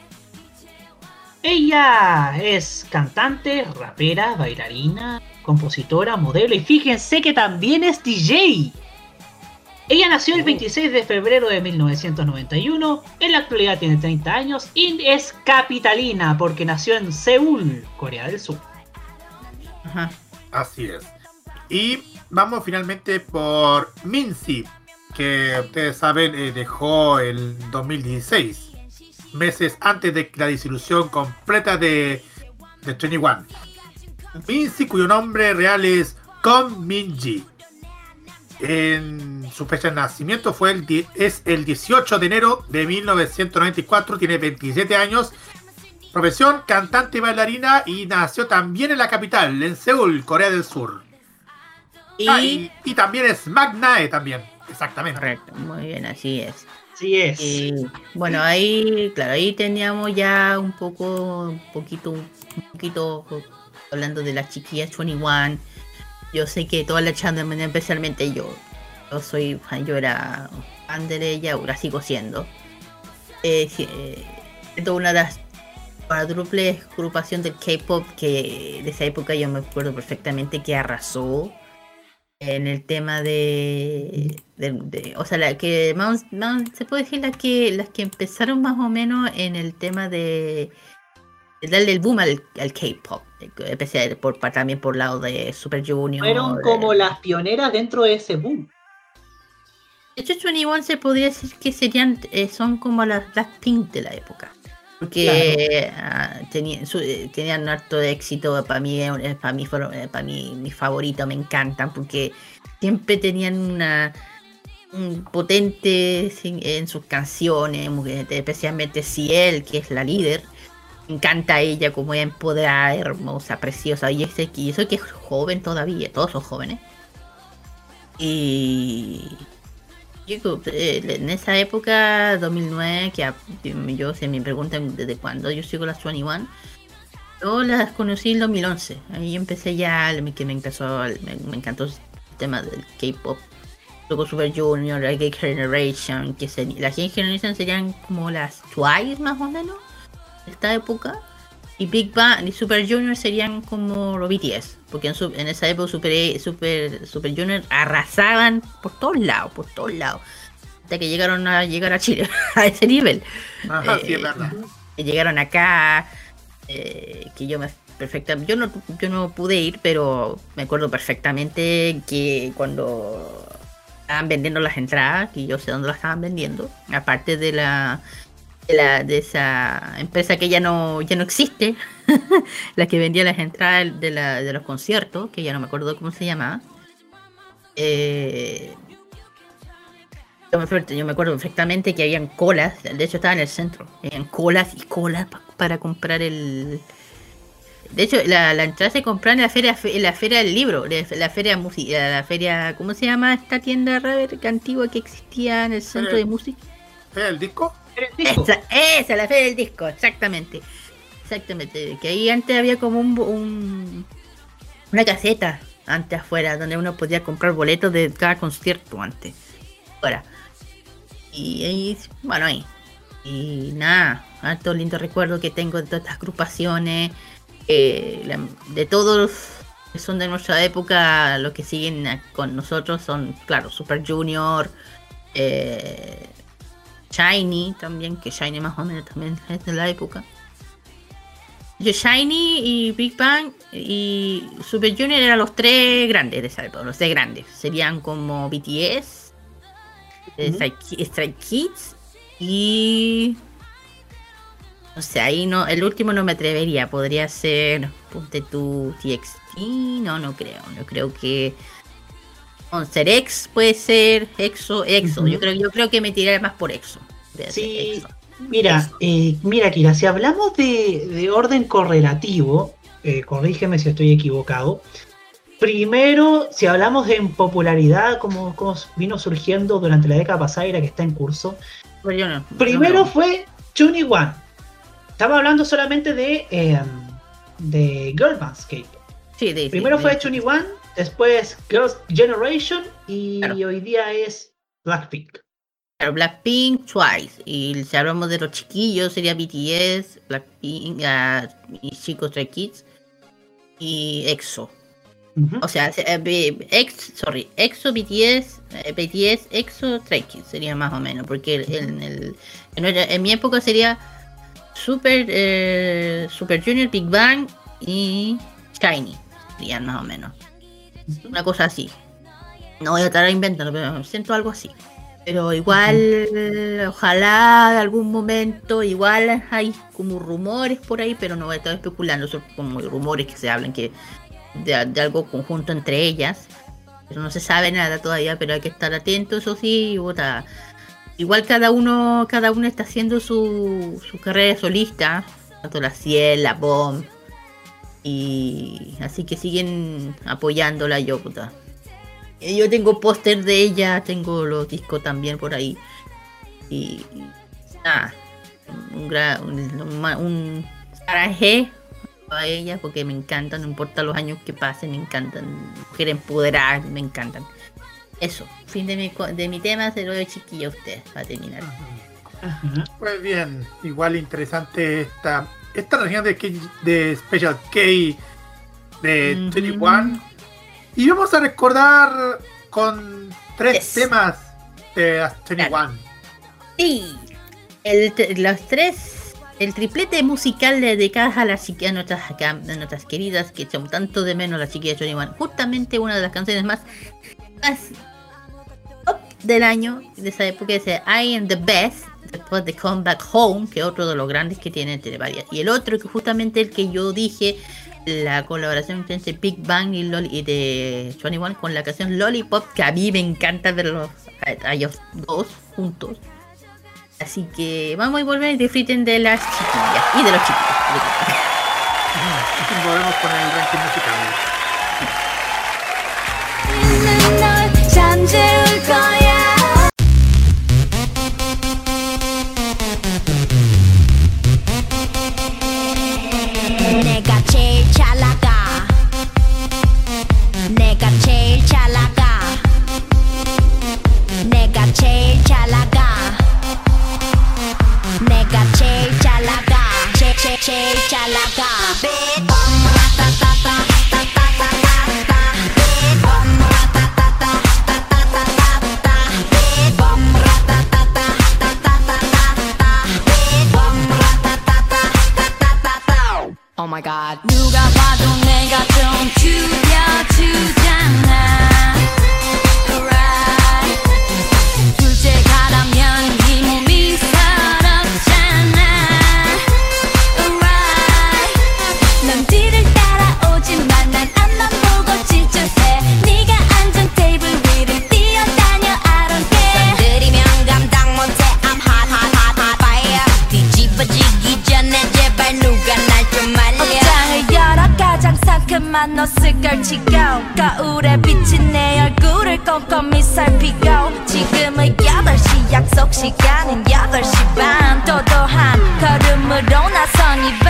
Speaker 4: Ella es cantante, rapera, bailarina, compositora, modelo y fíjense que también es DJ. Ella nació el 26 de febrero de 1991, en la actualidad tiene 30 años y es capitalina porque nació en Seúl, Corea del Sur.
Speaker 5: Ajá.
Speaker 3: Así es. Y vamos finalmente por Minzy, que ustedes saben eh, dejó el 2016, meses antes de la disolución completa de, de 21. Minzy, cuyo nombre real es Kon Minji. En su fecha de nacimiento fue el, es el 18 de enero de 1994, tiene 27 años. Profesión, cantante y bailarina y nació también en la capital, en Seúl, Corea del Sur.
Speaker 5: Y,
Speaker 3: Ah, y, y también es Magnae también, exactamente.
Speaker 5: Correcto, muy bien, así es.
Speaker 4: Así es.
Speaker 5: Y, bueno, ahí, claro, ahí teníamos ya un poco, un poquito, un poquito hablando de las chiquillas 21. Yo sé que todas las chandas, especialmente yo, yo soy yo era fan de ella, ahora sigo siendo. Eh, eh, una de las cuádruples agrupación del K-pop que de esa época yo me acuerdo perfectamente que arrasó en el tema de, o sea la que más, se puede decir las que las que empezaron más o menos en el tema de darle el boom al, al K-pop empecé por también por lado de Super Junior
Speaker 4: Fueron
Speaker 5: de-
Speaker 4: como las pioneras dentro de ese boom.
Speaker 5: de hecho 21 se podría decir que serían eh, son como las Blackpink de la época porque ah, tenían, su- eh, tenían harto de éxito para mí eh, para mí fueron para mí mis favoritos me encantan porque siempre tenían una un potente en sus canciones especialmente Ciel que es la líder me encanta ella como es empoderada hermosa preciosa y ese y eso que es joven todavía todos son jóvenes y yo, eh, en esa época, 2009, que yo se me preguntan desde cuándo yo sigo las 21, yo las conocí en 2011. Ahí empecé ya, que me empezó, me, me encantó el tema del K-pop. Luego Super Junior, la Gay Generation, que se, las Gay Generation serían como las Twice más o menos, esta época. Y Big Bang y Super Junior serían como los BTS, porque en, su- en esa época Super, Super, Super Junior arrasaban por todos lados, por todos lados. Hasta que llegaron a llegar a Chile, a ese nivel.
Speaker 3: Ajá, sí,
Speaker 5: Eh,
Speaker 3: es verdad.
Speaker 5: que llegaron acá, eh, que yo me perfecta, yo no, yo no pude ir, pero me acuerdo perfectamente que cuando estaban vendiendo las entradas, que yo sé dónde las estaban vendiendo, aparte de la de, la, de esa empresa que ya no ya no existe, la que vendía las entradas de, la, de los conciertos, que ya no me acuerdo cómo se llamaba. Eh, yo me, acuerdo- yo me acuerdo perfectamente que habían colas, de hecho estaba en el centro, habían colas y colas pa- para comprar el... De hecho, la, la entrada se compraba en la feria, en la feria del libro, de- la feria música, la feria, ¿cómo se llama esta tienda Raver antigua que existía en el centro de música?
Speaker 3: ¿El disco?
Speaker 5: Esa, esa, la feria del disco, exactamente. Exactamente, que ahí antes había como un, un- una caseta antes afuera donde uno podía comprar boletos de cada concierto antes. Fuera. Y ahí, bueno, ahí. Y nada, harto lindo recuerdo que tengo de todas estas agrupaciones, eh, de todos los que son de nuestra época, los que siguen con nosotros son, claro, Super Junior, eh, Shiny también, que Shiny más o menos también es de la época. Yo Shiny y Big Bang y Super Junior eran los tres grandes de esa época, los tres grandes. Serían como BTS, eh, Ki- Stray Kids y... No sé, ahí no, el último no me atrevería, podría ser, ponte tu TXT, no, no creo, yo creo que... Monster X puede ser, EXO, EXO, yo creo, yo creo que me tiraría más por EXO. de-
Speaker 4: Sí,
Speaker 5: EXO.
Speaker 4: Mira, eh, mira, Kira, si hablamos de, de orden correlativo, eh, corrígeme si estoy equivocado. Primero, si hablamos en popularidad, como, como vino surgiendo durante la década pasada y la que está en curso,
Speaker 5: Pero yo no-
Speaker 4: primero
Speaker 5: no-
Speaker 4: fue Chuni One. Estaba hablando solamente de, eh, de Girl Bands K-pop.
Speaker 5: Sí, de-
Speaker 4: Primero
Speaker 5: de-
Speaker 4: fue Chuni One, después Girls Generation y hoy día es Blackpink.
Speaker 5: Claro, Blackpink, Twice. Y si hablamos de los chiquillos, sería BTS, Blackpink, ah, y chicos Stray Kids y EXO. O sea, se- eh, ex, sorry, EXO, BTS, eh, BTS, EXO, Stray Kids sería más o menos. Porque el- en, el, en, nuestra- en mi época sería Super, eh, Super Junior, Big Bang y Shiny. Serían más o menos. Una cosa así. No voy a estar inventando, pero siento algo así. Pero igual, ojalá en algún momento, igual hay como rumores por ahí, pero no voy a estar especulando, son como rumores que se hablan que de, de algo conjunto entre ellas. Pero no se sabe nada todavía, pero hay que estar atentos, eso sí, puta, Igual cada uno, cada uno está haciendo su, su carrera de solista, tanto la Ciel, la Bomb, y así que siguen apoyándola yo, puta. Eh, Yo tengo póster de ella, tengo los discos también por ahí. Y nada, un, gra- un, un, a ella porque me encantan, no importa los años que pasen, me encantan. Mujer empoderada, me encantan. Eso, fin de mi, de mi tema, se lo doy chiquillo a usted para terminar.
Speaker 3: Pues bien, igual interesante esta, esta región de, K- de Special K de 21. Y vamos a recordar con tres temas de las 21.
Speaker 5: Sí, el, los tres, el triplete musical dedicadas a las chiqui- a nuestras, a nuestras queridas que echamos tanto de menos las chiquillas de 21. Justamente una de las canciones más, más top del año de esa época es I Am the Best, después de Come Back Home, que es otro de los grandes que tiene entre varias. Y el otro que justamente el que yo dije, la colaboración entre Big Bang y, Loli- y de 21 con la canción Lollipop, que a mí me encanta verlos a, a ellos dos juntos. Así que vamos a volver y disfruten de las chiquillas y de los chiquillos.
Speaker 3: Volvemos con el ranking musical.
Speaker 2: 제, 제, 제일 잘 나가
Speaker 14: Oh my god.
Speaker 2: 누가 봐도 내가 좀 죽여주잖 상큼한 옷을 걸치고 거울에 비친 내 얼굴을 꼼꼼히 살피고. 지금은 8시 약속 시간은 8시 반. 도도한 걸음으로 나선 이밤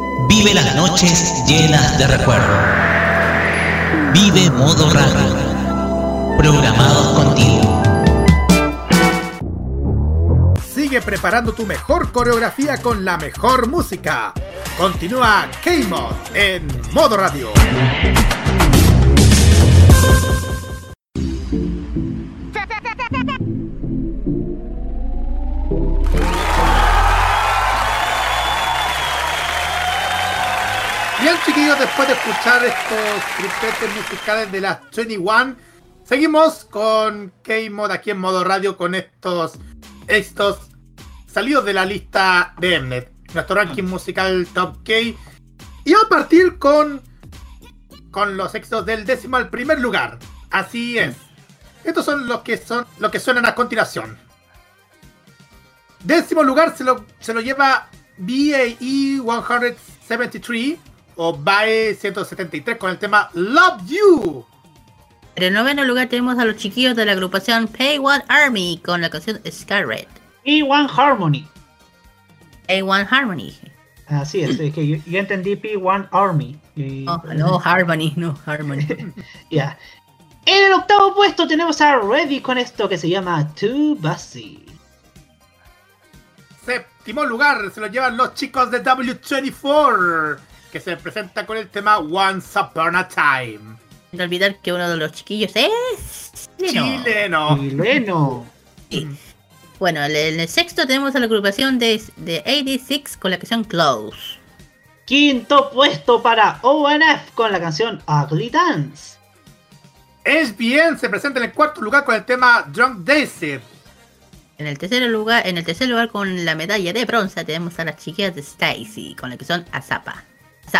Speaker 15: vive las noches llenas de recuerdo. Vive modo radio. Programados contigo.
Speaker 3: Sigue preparando tu mejor coreografía con la mejor música. Continúa K-Mod en Modo Radio. Chiquillos, después de escuchar estos tripetes musicales de las 21, seguimos con K-Mod aquí en modo radio con estos estos salidos de la lista de Mnet, nuestro ranking musical Top K. Y a partir con con los éxitos del décimo al primer lugar. Así es. Estos son los que son los que suenan a continuación. Décimo lugar se lo, se lo lleva BAE 173 o BAE 173 con el tema Love You.
Speaker 5: En el noveno lugar tenemos a los chiquillos de la agrupación Pay One Army con la canción Scarlet.
Speaker 4: P1 Harmony.
Speaker 5: A1 Harmony.
Speaker 4: Así es, es que yo, yo entendí P1 Army. Y-
Speaker 5: Oh, no, Harmony, no, Harmony.
Speaker 4: Ya. En el octavo puesto tenemos a Ready con esto que se llama Too Bussy.
Speaker 3: Séptimo lugar se lo llevan los chicos de W24 que se presentan con el tema Once Upon a Time.
Speaker 5: No olvidar que uno de los chiquillos es chileno.
Speaker 3: Chileno.
Speaker 4: Chileno.
Speaker 5: Sí. Bueno, en el sexto tenemos a la agrupación de, de 86 con la canción Close.
Speaker 4: Quinto puesto para ONF con la canción Ugly Dance.
Speaker 3: Es bien, se presenta en el cuarto lugar con el tema Drunk Desert.
Speaker 5: En el tercer lugar, en el tercer lugar con la medalla de bronce tenemos a las chiquillas de Stacy con la canción Azapa.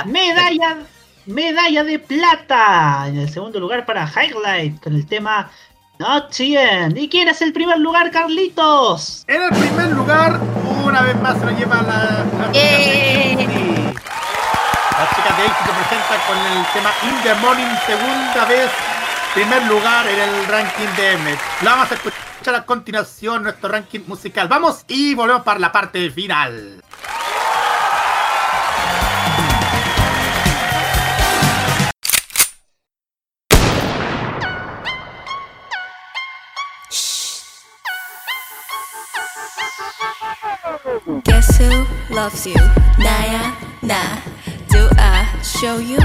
Speaker 4: Medalla, medalla de plata. En el segundo lugar para Highlight con el tema Not Chien. ¿Y quién es el primer lugar, Carlitos?
Speaker 3: En el primer lugar, una vez más se lo lleva la, la
Speaker 5: ¡Eh!
Speaker 3: Las chicas de éxito presentan con el tema In the Morning, segunda vez, primer lugar en el ranking de Mnet. La vamos a escuchar a continuación, nuestro ranking musical. Vamos y volvemos para la parte final.
Speaker 14: Guess who loves you? 나야 나 Do I show you?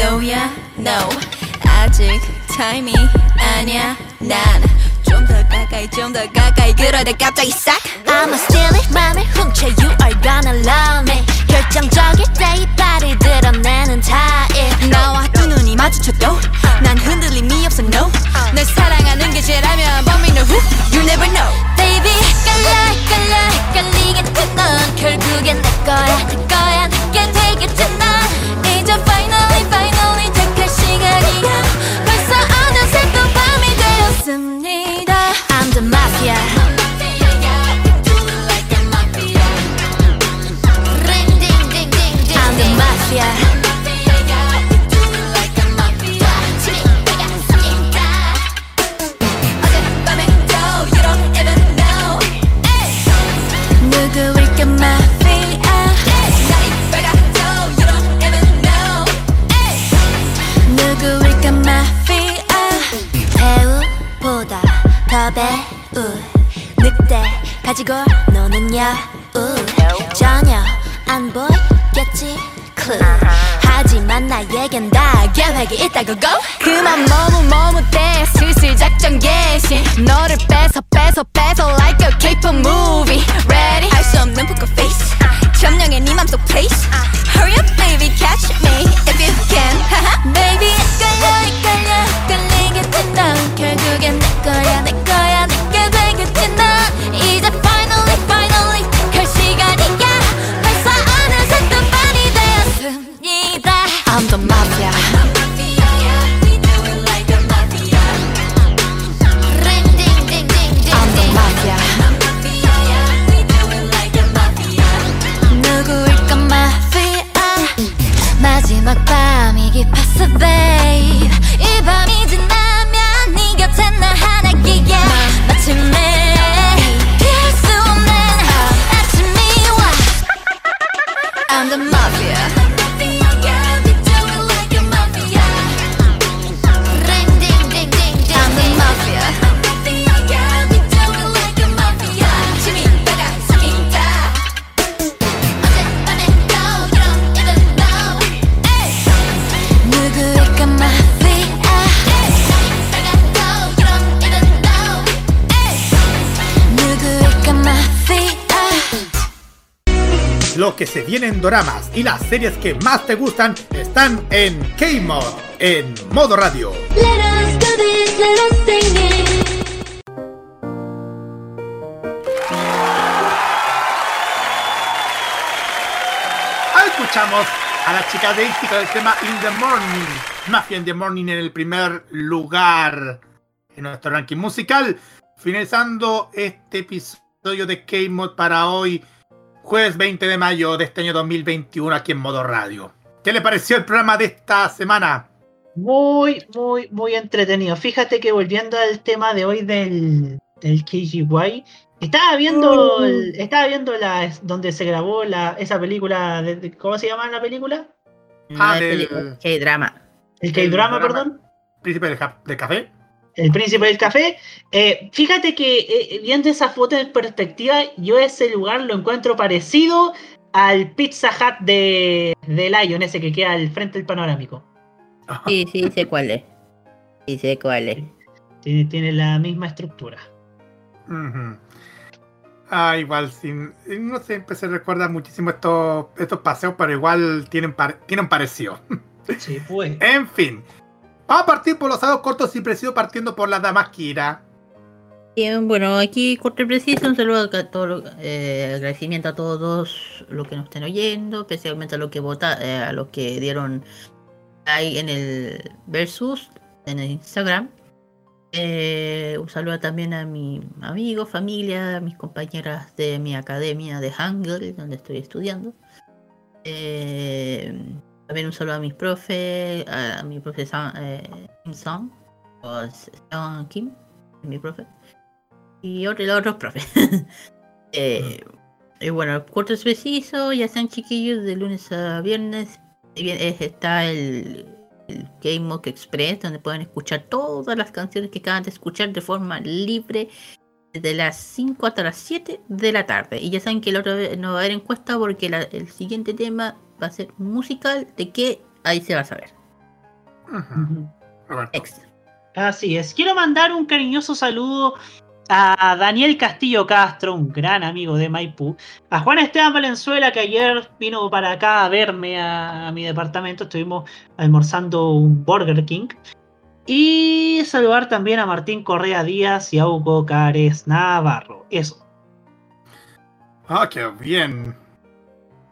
Speaker 14: No야 no 아직 타임이 아니야 난좀 더 가까이 좀 더 가까이 그러다 갑자기 싹
Speaker 2: I'ma steal it 맘을 훔쳐 You are gonna love me 결정적일 때 이빨을 드러내는 타입
Speaker 14: 나와 두 눈이 마주쳐도 난 흔들림이 없어 no. 널 사랑하는 게 죄라면 me know who? You never know.
Speaker 2: Baby 깔라 깔라 깔리겠지 넌 결국엔 내 거야 내 거야. 내게 되겠지 넌 이제 finally finally 택할 시간이야. 벌써 어느새 또 밤이 되었습니다. I'm the mafia 가지고 노는 여우. 전혀 안 보이겠지 하지만 나에겐 다 계획이 있다고 go.
Speaker 14: 그만 머뭇 머뭇대 슬슬 작전 개시. 너를 뺏어 뺏어 뺏어 like a K-pop movie. Ready? 할수 없는 poker face. 점령해 네 맘속 place. Hurry up baby catch
Speaker 3: Se vienen doramas y las series que más te gustan están en K-Mod, en modo radio. Escuchamos a las chicas de Ixti con el tema In the Morning. Mafia in the Morning en el primer lugar. en nuestro ranking musical. Finalizando este episodio de K-Mod para hoy, jueves 20 de mayo de este año 2021, aquí en Modo Radio. ¿Qué le pareció el programa de esta semana?
Speaker 4: Muy, muy, muy entretenido. Fíjate que volviendo al tema de hoy del, del KGY, estaba viendo, el- estaba viendo la, donde se grabó la, esa película, de- de- ¿cómo se llama la película?
Speaker 3: Ah,
Speaker 5: No,
Speaker 3: del-
Speaker 5: el K-drama.
Speaker 4: El K-drama, perdón.
Speaker 3: Príncipe del, ja- del café.
Speaker 4: El príncipe del café. Eh, fíjate que eh, viendo esa foto en perspectiva, yo ese lugar lo encuentro parecido al Pizza Hut de, de Lion, ese que queda al frente del panorámico.
Speaker 5: Sí, sí, sé cuál es. Sí, sé cuál es.
Speaker 4: Tiene, tiene la misma estructura.
Speaker 3: Ah, igual, sin, no siempre se recuerda muchísimo estos, estos paseos, pero igual tienen, par- tienen parecido.
Speaker 4: Sí, pues.
Speaker 3: En fin, vamos a partir por los sados cortos y precisos, partiendo por la dama Kira.
Speaker 5: Bien, bueno, aquí corto y preciso, un saludo a todos, eh, agradecimiento a todos los que nos estén oyendo, especialmente a los que vota, eh, a los que dieron like en el versus en el Instagram. Eh, un saludo también a mi amigo, familia, a mis compañeras de mi academia de Hangul, donde estoy estudiando. Eh, también un saludo a mis profes, a mi profesor eh, Kim Song, o Seon Kim, mi profe y otro, los otros profes. Eh, y bueno, corto y preciso, ya están chiquillos de lunes a viernes. Está el, Game Mock Express, donde pueden escuchar todas las canciones que acaban de escuchar de forma libre desde las 5 hasta las 7 de la tarde. Y ya saben que el otro no va a haber encuesta porque el siguiente tema va a ser musical, de qué ahí se va a saber. Ex.
Speaker 4: Así es. Quiero mandar un cariñoso saludo a Daniel Castillo Castro, un gran amigo de Maipú. A Juan Esteban Valenzuela, que ayer vino para acá a verme a, a mi departamento. Estuvimos almorzando un Burger King. Y saludar también a Martín Correa Díaz y a Hugo Cares Navarro. Eso.
Speaker 3: Ah, qué bien.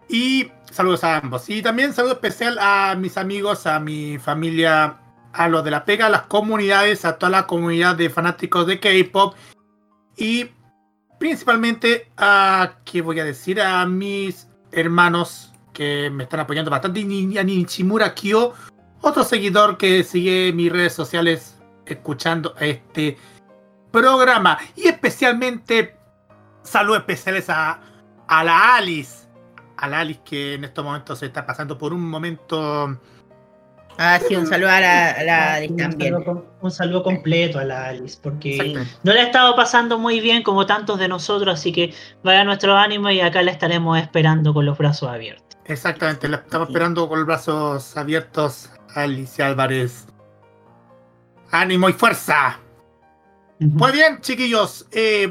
Speaker 3: Y saludos a ambos. Y también saludo especial a mis amigos, a mi familia, a los de la pega, a las comunidades, a toda la comunidad de fanáticos de K-pop. Y principalmente a, ¿qué voy a decir? A mis hermanos que me están apoyando bastante. Y a Nichimura Kyo, otro seguidor que sigue mis redes sociales escuchando este programa. Y especialmente saludos especiales a, a la Alice. A la Alice que en estos momentos se está pasando por un momento.
Speaker 5: Ah, sí, un saludo a la, a la Alice
Speaker 4: Un
Speaker 5: también.
Speaker 4: saludo, un saludo completo a la Alice, porque no la ha estado pasando muy bien como tantos de nosotros, así que vaya nuestro ánimo y acá la estaremos esperando con los brazos abiertos.
Speaker 3: Exactamente, la estamos esperando con los brazos abiertos. Alicia Álvarez. Ánimo y fuerza. Muy bien, chiquillos. eh,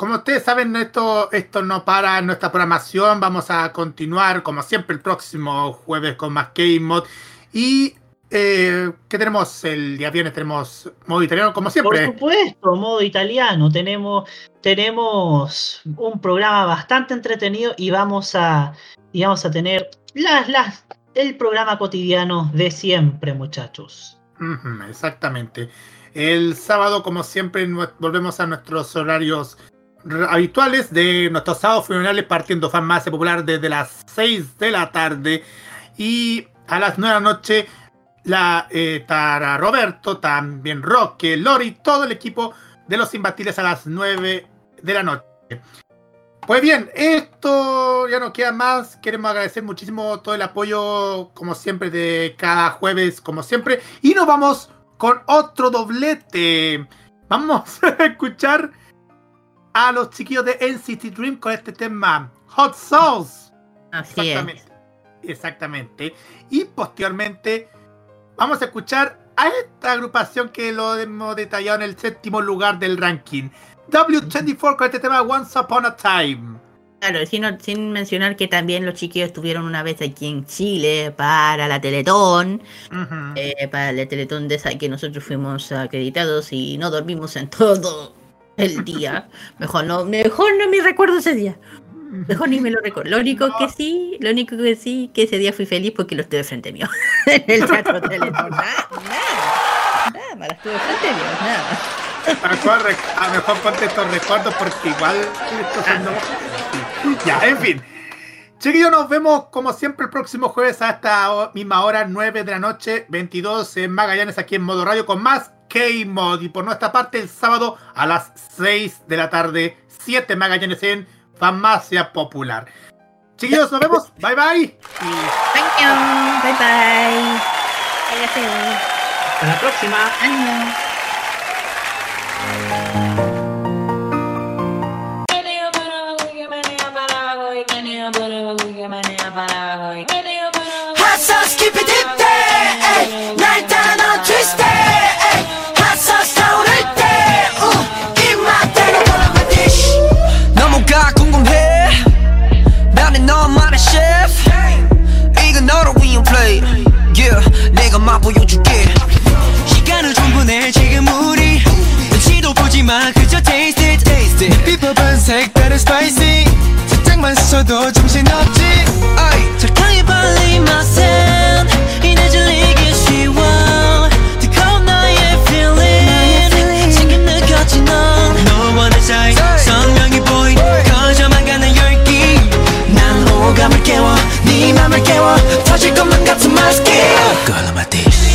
Speaker 3: como ustedes saben, esto, esto no para en nuestra programación. Vamos a continuar, como siempre, el próximo jueves con más K-Mod. Y, eh, ¿qué tenemos? El día viernes tenemos modo italiano, como siempre.
Speaker 4: Por supuesto, modo italiano. Tenemos, tenemos un programa bastante entretenido y vamos a, y vamos a tener las, las, el programa cotidiano de siempre, muchachos.
Speaker 3: Exactamente. El sábado, como siempre, volvemos a nuestros horarios habituales de nuestros sábados funerales partiendo fan más popular desde las 6 de la tarde y a las 9 de la noche la eh, estará Roberto, también Roque, Lori, todo el equipo de los imbatibles a las 9 de la noche. Pues bien, esto ya no queda más. Queremos agradecer muchísimo todo el apoyo, como siempre, de cada jueves, como siempre. Y nos vamos con otro doblete. Vamos a escuchar a los chiquillos de NCT Dream con este tema Hot Sauce.
Speaker 5: Así es.
Speaker 3: Exactamente. Exactamente. Y posteriormente vamos a escuchar a esta agrupación que lo hemos detallado en el séptimo lugar del ranking. W24 con este tema Once Upon a Time.
Speaker 5: Claro, sin, sin mencionar que también los chiquillos estuvieron una vez aquí en Chile para la Teletón, eh, para la Teletón de esa que nosotros fuimos acreditados y no dormimos en todo el día. Mejor no, mejor no me recuerdo ese día. Mejor ni me lo recuerdo. Lo único que sí, lo único que sí, que ese día fui feliz porque lo estuve frente mío. en el teatro Teletón. Nada, nada, nada más, lo estuve frente anterior, nada.
Speaker 3: Mejor, rec- a lo mejor ponte estos recuerdos porque igual nuevos. Ya, en fin. Chiquillos, nos vemos como siempre el próximo jueves a esta misma hora, 9 de la noche, 22 en Magallanes, aquí en Modo Radio, con más K-Mod. Y por nuestra parte, el sábado a las 6 de la tarde, 7 Magallanes en Farmacia Popular. Chiquillos, nos vemos. Bye bye.
Speaker 5: Thank you. Bye bye.
Speaker 4: Hasta la próxima.
Speaker 5: Año.
Speaker 6: 비법은 색다른 spicy. 살짝만 스쳐도 정신없지. 어이 적당히 발린 맛은 이내 질리기 쉬워. 뜨거운 너의 feeling 지금 느꼈지 넌. 너와의 사이 선명히 보인 커져만 가는 열기. 난 호감을 깨워 네 맘을 깨워. 터질 것만 같은 마스크 Girl on my dish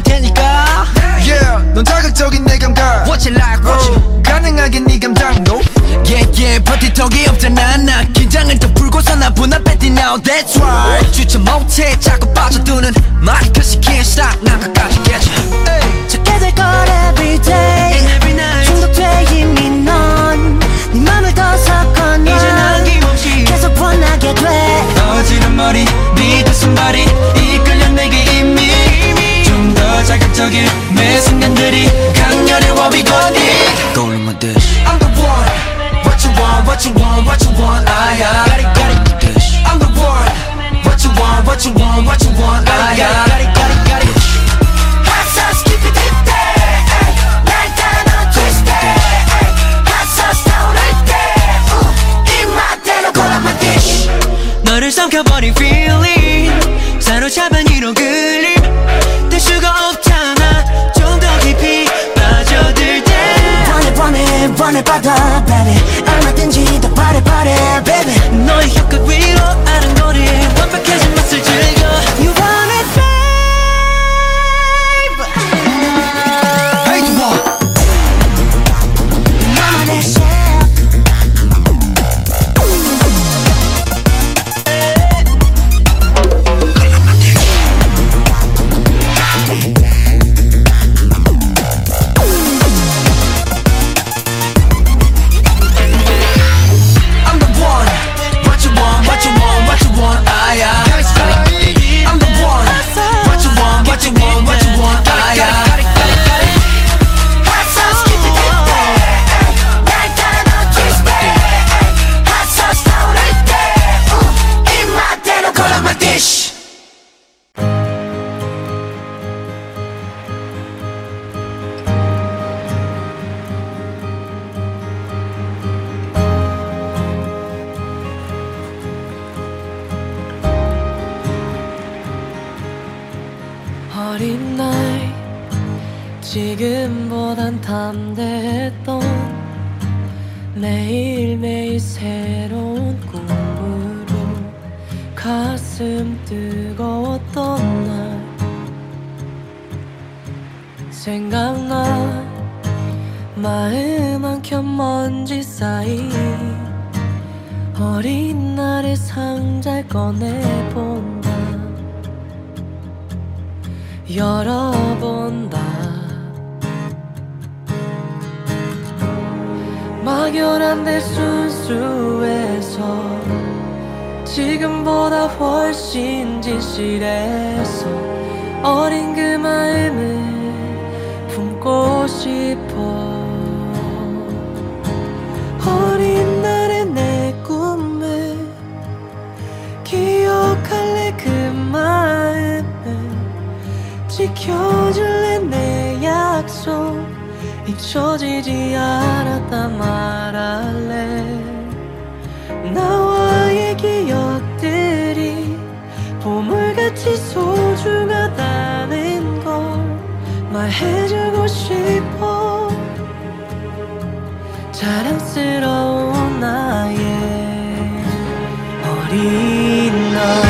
Speaker 6: 없을 테니까. Yeah 넌 자극적인 내 감각. What you like what you 가능하게 네 감당도 Yeah yeah 버티턱이 없잖아 나. 긴장을 더 풀고서 나분 앞에 뛰 now That's right. 주체 못해 자꾸 빠져드는 말 Cause you can't stop 난 끝까지 깨져
Speaker 16: 찾게 될걸 everyday
Speaker 6: And every night.
Speaker 16: 중독돼 이미 넌네 맘을 더 섞어놔
Speaker 6: 이제 남김없이.
Speaker 16: 계속 원하게 돼.
Speaker 6: 어지른 머리 what you want, what you want I got it, got it, dish I'm the one What you want, what you want, what you want I got it, got it, got it
Speaker 16: Hot sauce keep it deep day 날 따라 넌 twist it Hot sauce 타오를 때 uh, 입맛대로 골라봐 dish
Speaker 6: 너를 삼켜버린 feeling 사로잡은 이런 그림 뗄 수가 없잖아 좀 더 깊이 빠져들 때
Speaker 16: 원해 원해 원해 받아 baby 얼마든지 더 바래 바래 baby
Speaker 6: 너의 혀끝
Speaker 17: 생각나. 마음 한 켠 먼지 쌓인 어린 날의 상자를 꺼내본다. 열어본다. 막연한 내 순수해서 지금보다 훨씬 진실해서 어린 그 마음을 보고 싶어. 어린 날의 내 꿈을 기억할래 그 마음을. 지켜줄래 내 약속. 잊혀지지 않았다 말할래. 말해주고 싶어. 자랑스러운 나의 어린 날